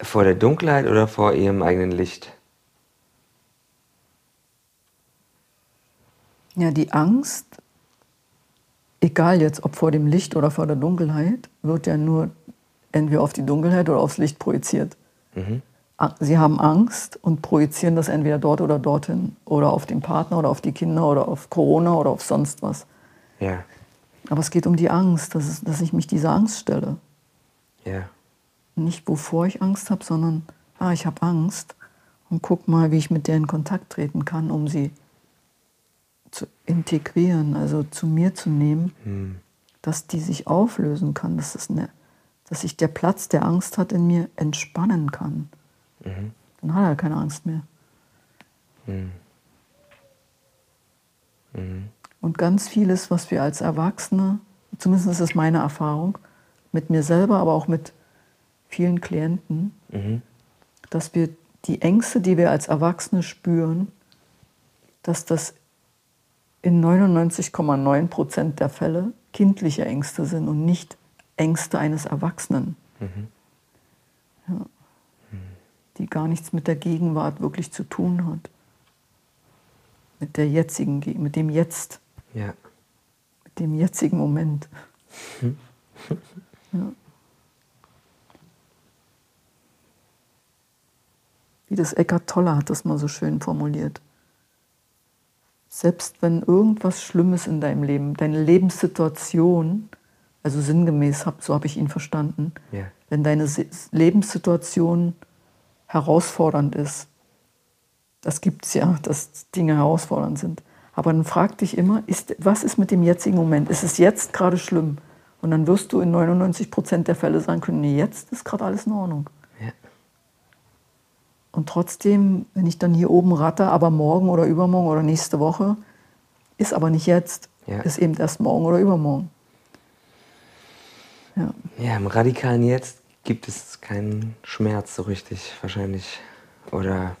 vor der Dunkelheit oder vor ihrem eigenen Licht? Ja, die Angst, egal jetzt ob vor dem Licht oder vor der Dunkelheit, wird ja nur entweder auf die Dunkelheit oder aufs Licht projiziert. A- Sie haben Angst und projizieren das entweder dort oder dorthin oder auf den Partner oder auf die Kinder oder auf Corona oder auf sonst was. Ja. Aber es geht um die Angst, dass, es, dass ich mich dieser Angst stelle. Ja. Nicht wovor ich Angst habe, sondern, ah, ich habe Angst und guck mal, wie ich mit der in Kontakt treten kann, um sie zu integrieren, also zu mir zu nehmen, dass die sich auflösen kann, dass, es eine, dass sich der Platz, der Angst hat, in mir entspannen kann. Dann hat er keine Angst mehr. Und ganz vieles, was wir als Erwachsene, zumindest ist es meine Erfahrung, mit mir selber, aber auch mit vielen Klienten, dass wir die Ängste, die wir als Erwachsene spüren, dass das in 99,9 Prozent der Fälle kindliche Ängste sind und nicht Ängste eines Erwachsenen. Ja. Die gar nichts mit der Gegenwart wirklich zu tun hat. Mit der jetzigen, Ge- mit dem Jetzt, Ja. mit dem jetzigen Moment. Ja. Wie das Eckart Tolle hat das mal so schön formuliert. Selbst wenn irgendwas Schlimmes in deinem Leben, deine Lebenssituation, also sinngemäß, so habe ich ihn verstanden, Ja. wenn deine Si- Lebenssituation herausfordernd ist, das gibt es ja, dass Dinge herausfordernd sind. Aber dann frag dich immer, ist, was ist mit dem jetzigen Moment? Ist es jetzt gerade schlimm? Und dann wirst du in 99 Prozent der Fälle sagen können, nee, jetzt ist gerade alles in Ordnung. Ja. Und trotzdem, wenn ich dann hier oben ratter, aber morgen oder übermorgen oder nächste Woche, ist aber nicht jetzt, Ja. ist eben erst morgen oder übermorgen. Ja. Ja, im radikalen Jetzt gibt es keinen Schmerz so richtig, wahrscheinlich. Oder.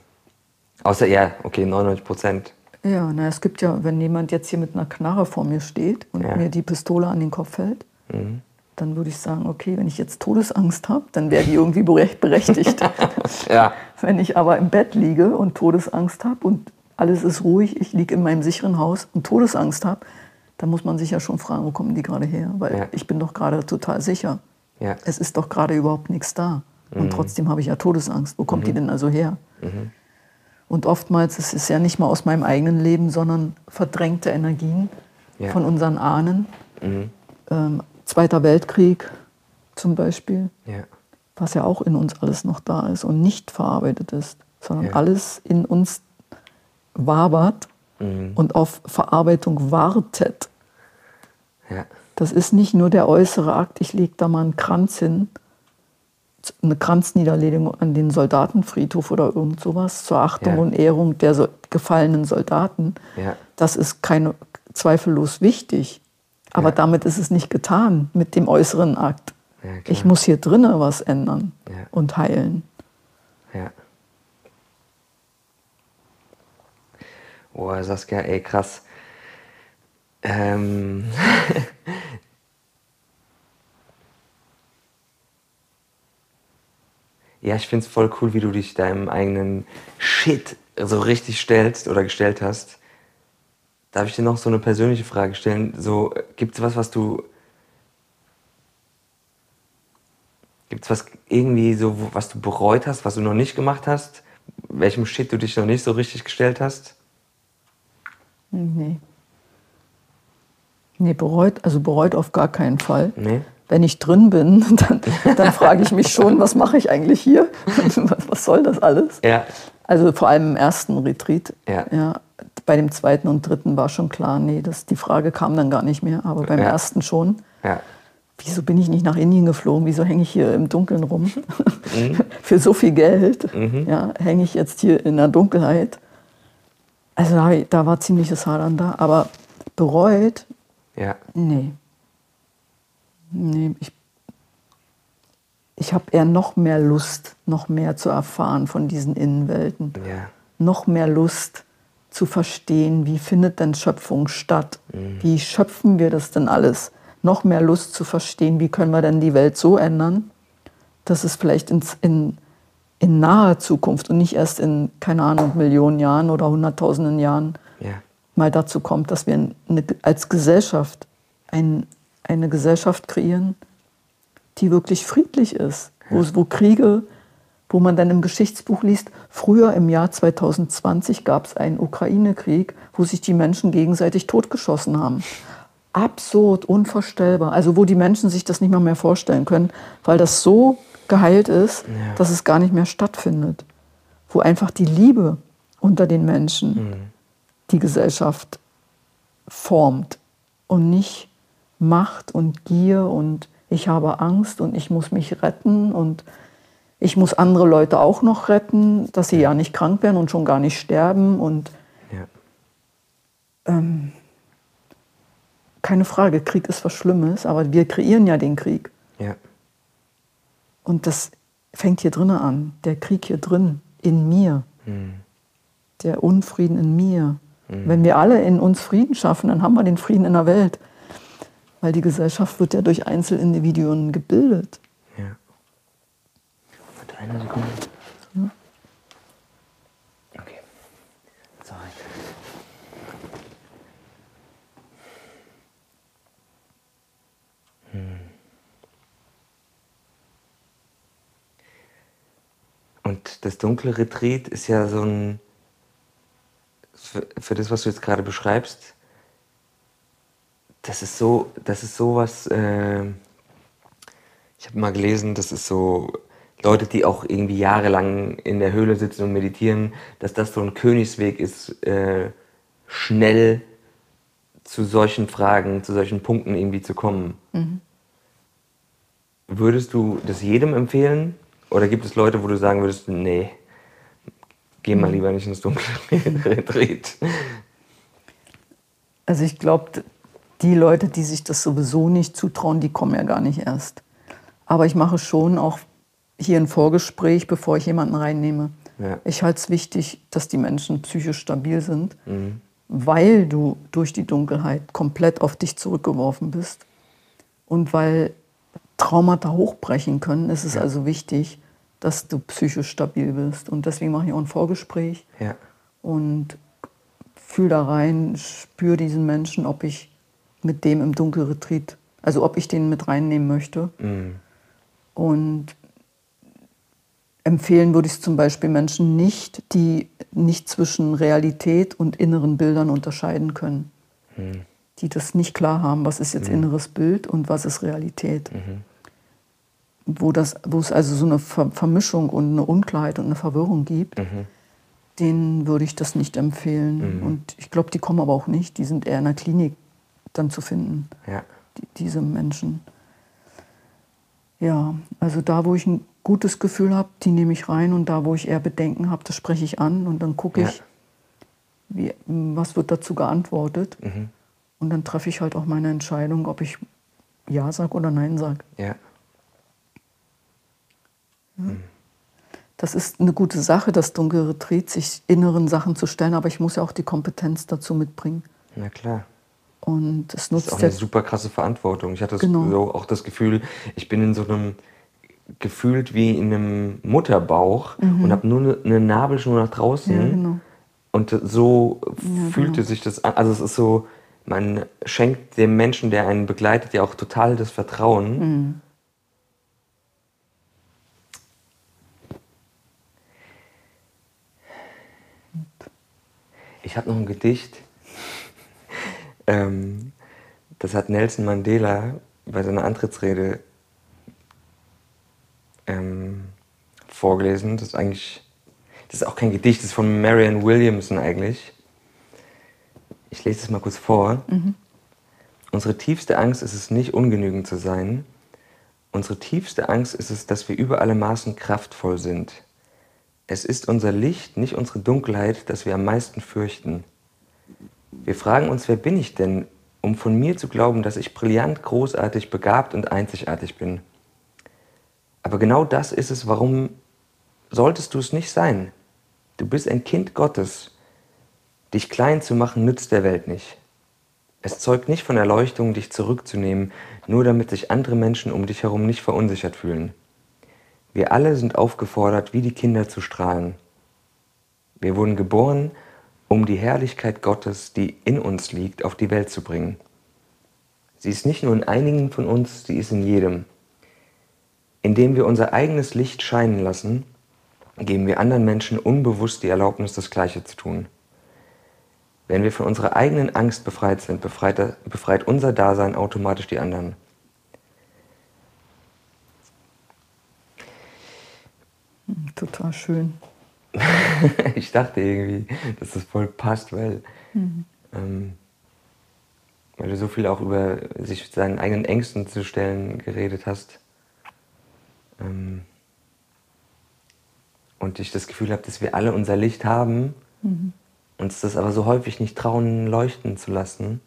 Außer, ja, okay, 99 Prozent. Ja, na, es gibt ja, wenn jemand jetzt hier mit einer Knarre vor mir steht und Ja. mir die Pistole an den Kopf hält, Mhm. dann würde ich sagen, okay, wenn ich jetzt Todesangst habe, dann wäre die irgendwie berecht- berechtigt. Ja. wenn ich aber im Bett liege und Todesangst habe und alles ist ruhig, ich liege in meinem sicheren Haus und Todesangst habe, dann muss man sich ja schon fragen, wo kommen die gerade her? Weil Ja. ich bin doch gerade total sicher. Ja. Es ist doch gerade überhaupt nichts da. Und trotzdem habe ich ja Todesangst. Wo kommt die denn also her? Und oftmals ist es ja nicht mal aus meinem eigenen Leben, sondern verdrängte Energien Ja. von unseren Ahnen. Ähm, Zweiter Weltkrieg zum Beispiel, Ja. was ja auch in uns alles noch da ist und nicht verarbeitet ist, sondern alles in uns wabert Mhm. und auf Verarbeitung wartet. Ja. Das ist nicht nur der äußere Akt, ich lege da mal einen Kranz hin, eine Kranzniederlegung an den Soldatenfriedhof oder irgend sowas zur Achtung Ja. und Ehrung der so gefallenen Soldaten. Ja. Das ist keine, zweifellos wichtig. Aber Ja. damit ist es nicht getan mit dem äußeren Akt. Ich muss hier drinnen was ändern und heilen. Ja. Boah, Saskia, ey, krass. Ähm. ja, ich find's voll cool, wie du dich deinem eigenen Shit so richtig stellst oder gestellt hast. Darf ich dir noch so eine persönliche Frage stellen? So, gibt's was, was du Gibt es was irgendwie so, was du bereut hast, was du noch nicht gemacht hast? Welchem Shit du dich noch nicht so richtig gestellt hast? Nee. Nee, bereut, also bereut auf gar keinen Fall. Nee? Wenn ich drin bin, dann, dann frage ich mich schon, was mache ich eigentlich hier? Was, was soll das alles? Ja. Also vor allem im ersten Retreat. Ja. bei dem zweiten und dritten war schon klar, nee, das, die Frage kam dann gar nicht mehr. Aber beim Ja. ersten schon. Ja. Wieso bin ich nicht nach Indien geflogen? Wieso hänge ich hier im Dunkeln rum? Mhm. Für so viel Geld ja, hänge ich jetzt hier in der Dunkelheit. Also da, da war ziemliches Hadern da. Aber bereut, Ja. nee. Nee, ich, ich habe eher noch mehr Lust, noch mehr zu erfahren von diesen Innenwelten. Ja. Noch mehr Lust zu verstehen, wie findet denn Schöpfung statt? Wie schöpfen wir das denn alles? Noch mehr Lust zu verstehen, wie können wir denn die Welt so ändern, dass es vielleicht ins, in, in naher Zukunft und nicht erst in, keine Ahnung, Millionen Jahren oder Hunderttausenden Jahren Ja. Mal dazu kommt, dass wir eine, als Gesellschaft ein, eine Gesellschaft kreieren, die wirklich friedlich ist, wo, wo Kriege, wo man dann im Geschichtsbuch liest, früher im Jahr 2020 gab es einen Ukraine-Krieg, wo sich die Menschen gegenseitig totgeschossen haben. Absurd, unvorstellbar. Also wo die Menschen sich das nicht mal mehr vorstellen können, weil das so geheilt ist, dass es gar nicht mehr stattfindet. Wo einfach die Liebe unter den Menschen die Gesellschaft formt und nicht Macht und Gier und ich habe Angst und ich muss mich retten und ich muss andere Leute auch noch retten, dass sie ja nicht krank werden und schon gar nicht sterben und Ja. ähm, keine Frage, Krieg ist was Schlimmes, aber wir kreieren ja den Krieg Ja. und das fängt hier drinnen an, der Krieg hier drin, in mir, Mhm. der Unfrieden in mir. Wenn wir alle in uns Frieden schaffen, dann haben wir den Frieden in der Welt. Weil die Gesellschaft wird ja durch Einzelindividuen gebildet. Ja. Warte eine Sekunde. Okay. Sorry. Hm. Und das dunkle Retreat ist ja so ein, für, für das, was du jetzt gerade beschreibst, das ist so, das ist sowas, äh, ich habe mal gelesen, das ist so Leute, die auch irgendwie jahrelang in der Höhle sitzen und meditieren, dass das so ein Königsweg ist, äh, schnell zu solchen Fragen, zu solchen Punkten irgendwie zu kommen. Würdest du das jedem empfehlen? Oder gibt es Leute, wo du sagen würdest, nee, geh mal lieber nicht ins dunkle Retreat? Also ich glaube, die Leute, die sich das sowieso nicht zutrauen, die kommen ja gar nicht erst. Aber ich mache schon auch hier ein Vorgespräch, bevor ich jemanden reinnehme. Ja. Ich halte es wichtig, dass die Menschen psychisch stabil sind, weil du durch die Dunkelheit komplett auf dich zurückgeworfen bist und weil Traumata hochbrechen können, ist es also wichtig, dass du psychisch stabil bist. Und deswegen mache ich auch ein Vorgespräch Ja. und fühl da rein, spür diesen Menschen, ob ich mit dem im Dunkelretreat, also ob ich den mit reinnehmen möchte. Mhm. Und empfehlen würde ich es zum Beispiel Menschen nicht, die nicht zwischen Realität und inneren Bildern unterscheiden können. Die das nicht klar haben, was ist jetzt inneres Bild und was ist Realität. Wo, das, wo es also so eine Ver Vermischung und eine Unklarheit und eine Verwirrung gibt, denen würde ich das nicht empfehlen. Und ich glaube, die kommen aber auch nicht. Die sind eher in der Klinik dann zu finden Ja. die, diese Menschen. Ja, also da, wo ich ein gutes Gefühl habe, die nehme ich rein und da, wo ich eher Bedenken habe, das spreche ich an und dann gucke Ja. ich, wie, was wird dazu geantwortet. Mhm. Und dann treffe ich halt auch meine Entscheidung, ob ich Ja sage oder Nein sage. Ja. Das ist eine gute Sache, das dunkle Retreat, sich inneren Sachen zu stellen, aber ich muss ja auch die Kompetenz dazu mitbringen. Na klar. Und es Das ist nutzt auch ja eine super krasse Verantwortung. Ich hatte Genau. so auch das Gefühl, ich bin in so einem gefühlt wie in einem Mutterbauch und habe nur eine, eine Nabelschnur nach draußen. Mhm. Ja, genau. Und so fühlte sich das an. Also es ist so, man schenkt dem Menschen, der einen begleitet, ja auch total das Vertrauen. Mhm. Ich habe noch ein Gedicht. ähm, das hat Nelson Mandela bei seiner Antrittsrede ähm, vorgelesen. Das ist eigentlich, das ist auch kein Gedicht, das ist von Marianne Williamson eigentlich. Ich lese es mal kurz vor. Mhm. Unsere tiefste Angst ist es nicht, ungenügend zu sein. Unsere tiefste Angst ist es, dass wir über alle Maßen kraftvoll sind. Es ist unser Licht, nicht unsere Dunkelheit, das wir am meisten fürchten. Wir fragen uns, wer bin ich denn, um von mir zu glauben, dass ich brillant, großartig, begabt und einzigartig bin. Aber genau das ist es, warum solltest du es nicht sein. Du bist ein Kind Gottes. Dich klein zu machen nützt der Welt nicht. Es zeugt nicht von Erleuchtung, dich zurückzunehmen, nur damit sich andere Menschen um dich herum nicht verunsichert fühlen. Wir alle sind aufgefordert, wie die Kinder zu strahlen. Wir wurden geboren, um die Herrlichkeit Gottes, die in uns liegt, auf die Welt zu bringen. Sie ist nicht nur in einigen von uns, sie ist in jedem. Indem wir unser eigenes Licht scheinen lassen, geben wir anderen Menschen unbewusst die Erlaubnis, das Gleiche zu tun. Wenn wir von unserer eigenen Angst befreit sind, befreit, befreit unser Dasein automatisch die anderen. Total schön. ich dachte irgendwie, dass das voll passt, weil, mhm. ähm, weil du so viel auch über sich seinen eigenen Ängsten zu stellen geredet hast. Ähm, und ich das Gefühl habe, dass wir alle unser Licht haben, mhm. uns das aber so häufig nicht trauen, leuchten zu lassen.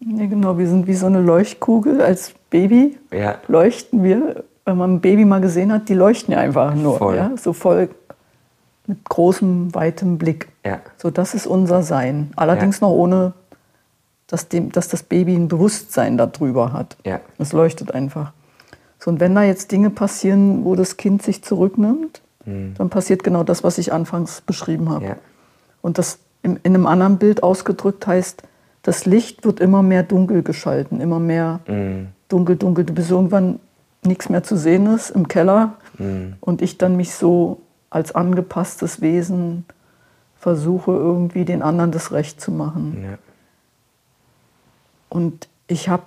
Ja, genau, wir sind wie so eine Leuchtkugel als Baby. Ja. Leuchten wir, wenn man ein Baby mal gesehen hat, die leuchten ja einfach nur. Voll. Ja? So voll mit großem, weitem Blick. Ja. So, das ist unser Sein. Allerdings ja. noch ohne, dass, dem, dass das Baby ein Bewusstsein darüber hat. Ja. Es leuchtet einfach. So, und wenn da jetzt Dinge passieren, wo das Kind sich zurücknimmt, mhm. dann passiert genau das, was ich anfangs beschrieben habe. Ja. Und das in, in einem anderen Bild ausgedrückt heißt, das Licht wird immer mehr dunkel geschalten, immer mehr mhm. dunkel, dunkel, bis irgendwann nichts mehr zu sehen ist im Keller mhm. und ich dann mich so als angepasstes Wesen versuche, irgendwie den anderen das Recht zu machen. Ja. Und ich habe,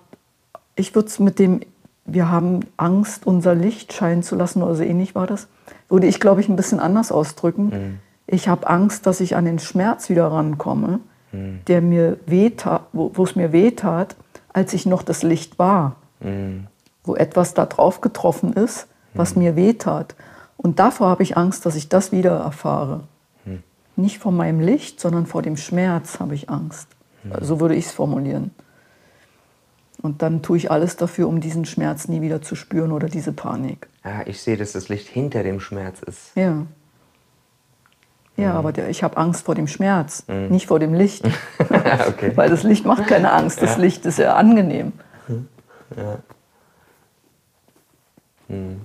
ich würde es mit dem, wir haben Angst, unser Licht scheinen zu lassen oder so ähnlich war das, würde ich, glaube ich, ein bisschen anders ausdrücken. Mhm. Ich habe Angst, dass ich an den Schmerz wieder rankomme, mhm. der mir wehtat, wo es mir wehtat, als ich noch das Licht war. Mhm. Wo etwas da drauf getroffen ist, was mhm. mir wehtat. Und davor habe ich Angst, dass ich das wieder erfahre. Mhm. Nicht vor meinem Licht, sondern vor dem Schmerz habe ich Angst. Mhm. So würde ich es formulieren. Und dann tue ich alles dafür, um diesen Schmerz nie wieder zu spüren oder diese Panik. Ja, ich sehe, dass das Licht hinter dem Schmerz ist. Ja. Ja, mhm. aber der, ich habe Angst vor dem Schmerz, mhm. nicht vor dem Licht. okay. Weil das Licht macht keine Angst, das ja. Licht ist ja angenehm. Ja. Mhm.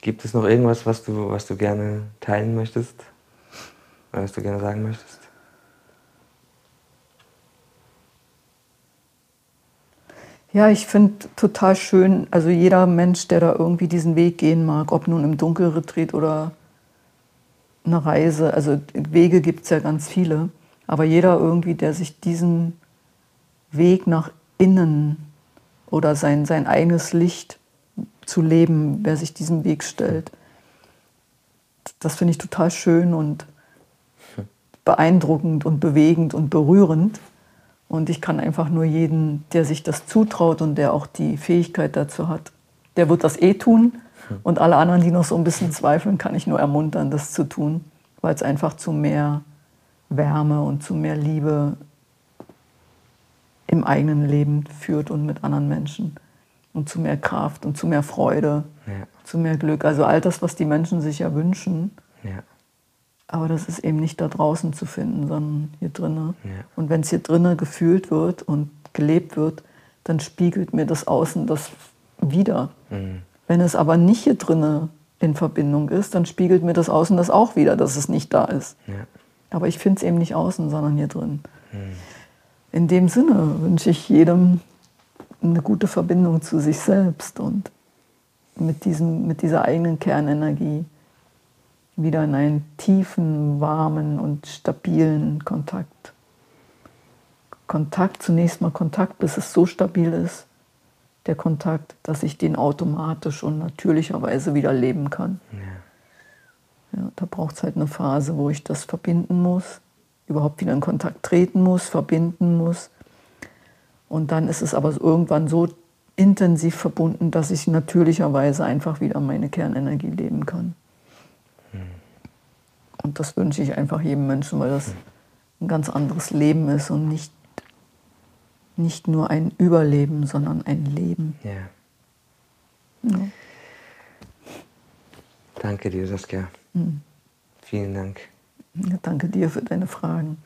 Gibt es noch irgendwas, was du, was du gerne teilen möchtest? Was du gerne sagen möchtest? Ja, ich finde total schön, also jeder Mensch, der da irgendwie diesen Weg gehen mag, ob nun im Dunkelretreat oder eine Reise, also Wege gibt es ja ganz viele, aber jeder irgendwie, der sich diesen Weg nach innen oder sein, sein eigenes Licht zu leben, wer sich diesen Weg stellt, das finde ich total schön und beeindruckend und bewegend und berührend. Und ich kann einfach nur jeden, der sich das zutraut und der auch die Fähigkeit dazu hat, der wird das eh tun. Und alle anderen, die noch so ein bisschen zweifeln, kann ich nur ermuntern, das zu tun, weil es einfach zu mehr Wärme und zu mehr Liebe im eigenen Leben führt und mit anderen Menschen. Und zu mehr Kraft und zu mehr Freude, ja. zu mehr Glück. Also all das, was die Menschen sich ja wünschen. Ja. Aber das ist eben nicht da draußen zu finden, sondern hier drinnen. Ja. Und wenn es hier drinnen gefühlt wird und gelebt wird, dann spiegelt mir das Außen das wieder. Mhm. Wenn es aber nicht hier drinnen in Verbindung ist, dann spiegelt mir das Außen das auch wieder, dass es nicht da ist. Ja. Aber ich finde es eben nicht außen, sondern hier drin. Mhm. In dem Sinne wünsche ich jedem eine gute Verbindung zu sich selbst und mit, diesem, mit dieser eigenen Kernenergie wieder in einen tiefen, warmen und stabilen Kontakt Kontakt, zunächst mal Kontakt, bis es so stabil ist, der Kontakt, dass ich den automatisch und natürlicherweise wieder leben kann. Ja. ja da braucht es halt eine Phase, wo ich das verbinden muss, überhaupt wieder in Kontakt treten muss, verbinden muss. Und dann ist es aber irgendwann so intensiv verbunden, dass ich natürlicherweise einfach wieder meine Kernenergie leben kann. Und das wünsche ich einfach jedem Menschen, weil das ein ganz anderes Leben ist und nicht nicht nur ein Überleben, sondern ein Leben. Ja. ja. Danke dir, Saskia. Mhm. Vielen Dank. Ja, danke dir für deine Fragen.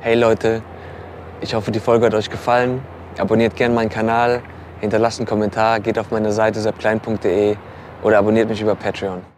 Hey Leute, ich hoffe, die Folge hat euch gefallen. Abonniert gerne meinen Kanal, hinterlasst einen Kommentar, geht auf meine Seite seppklein.de oder abonniert mich über Patreon.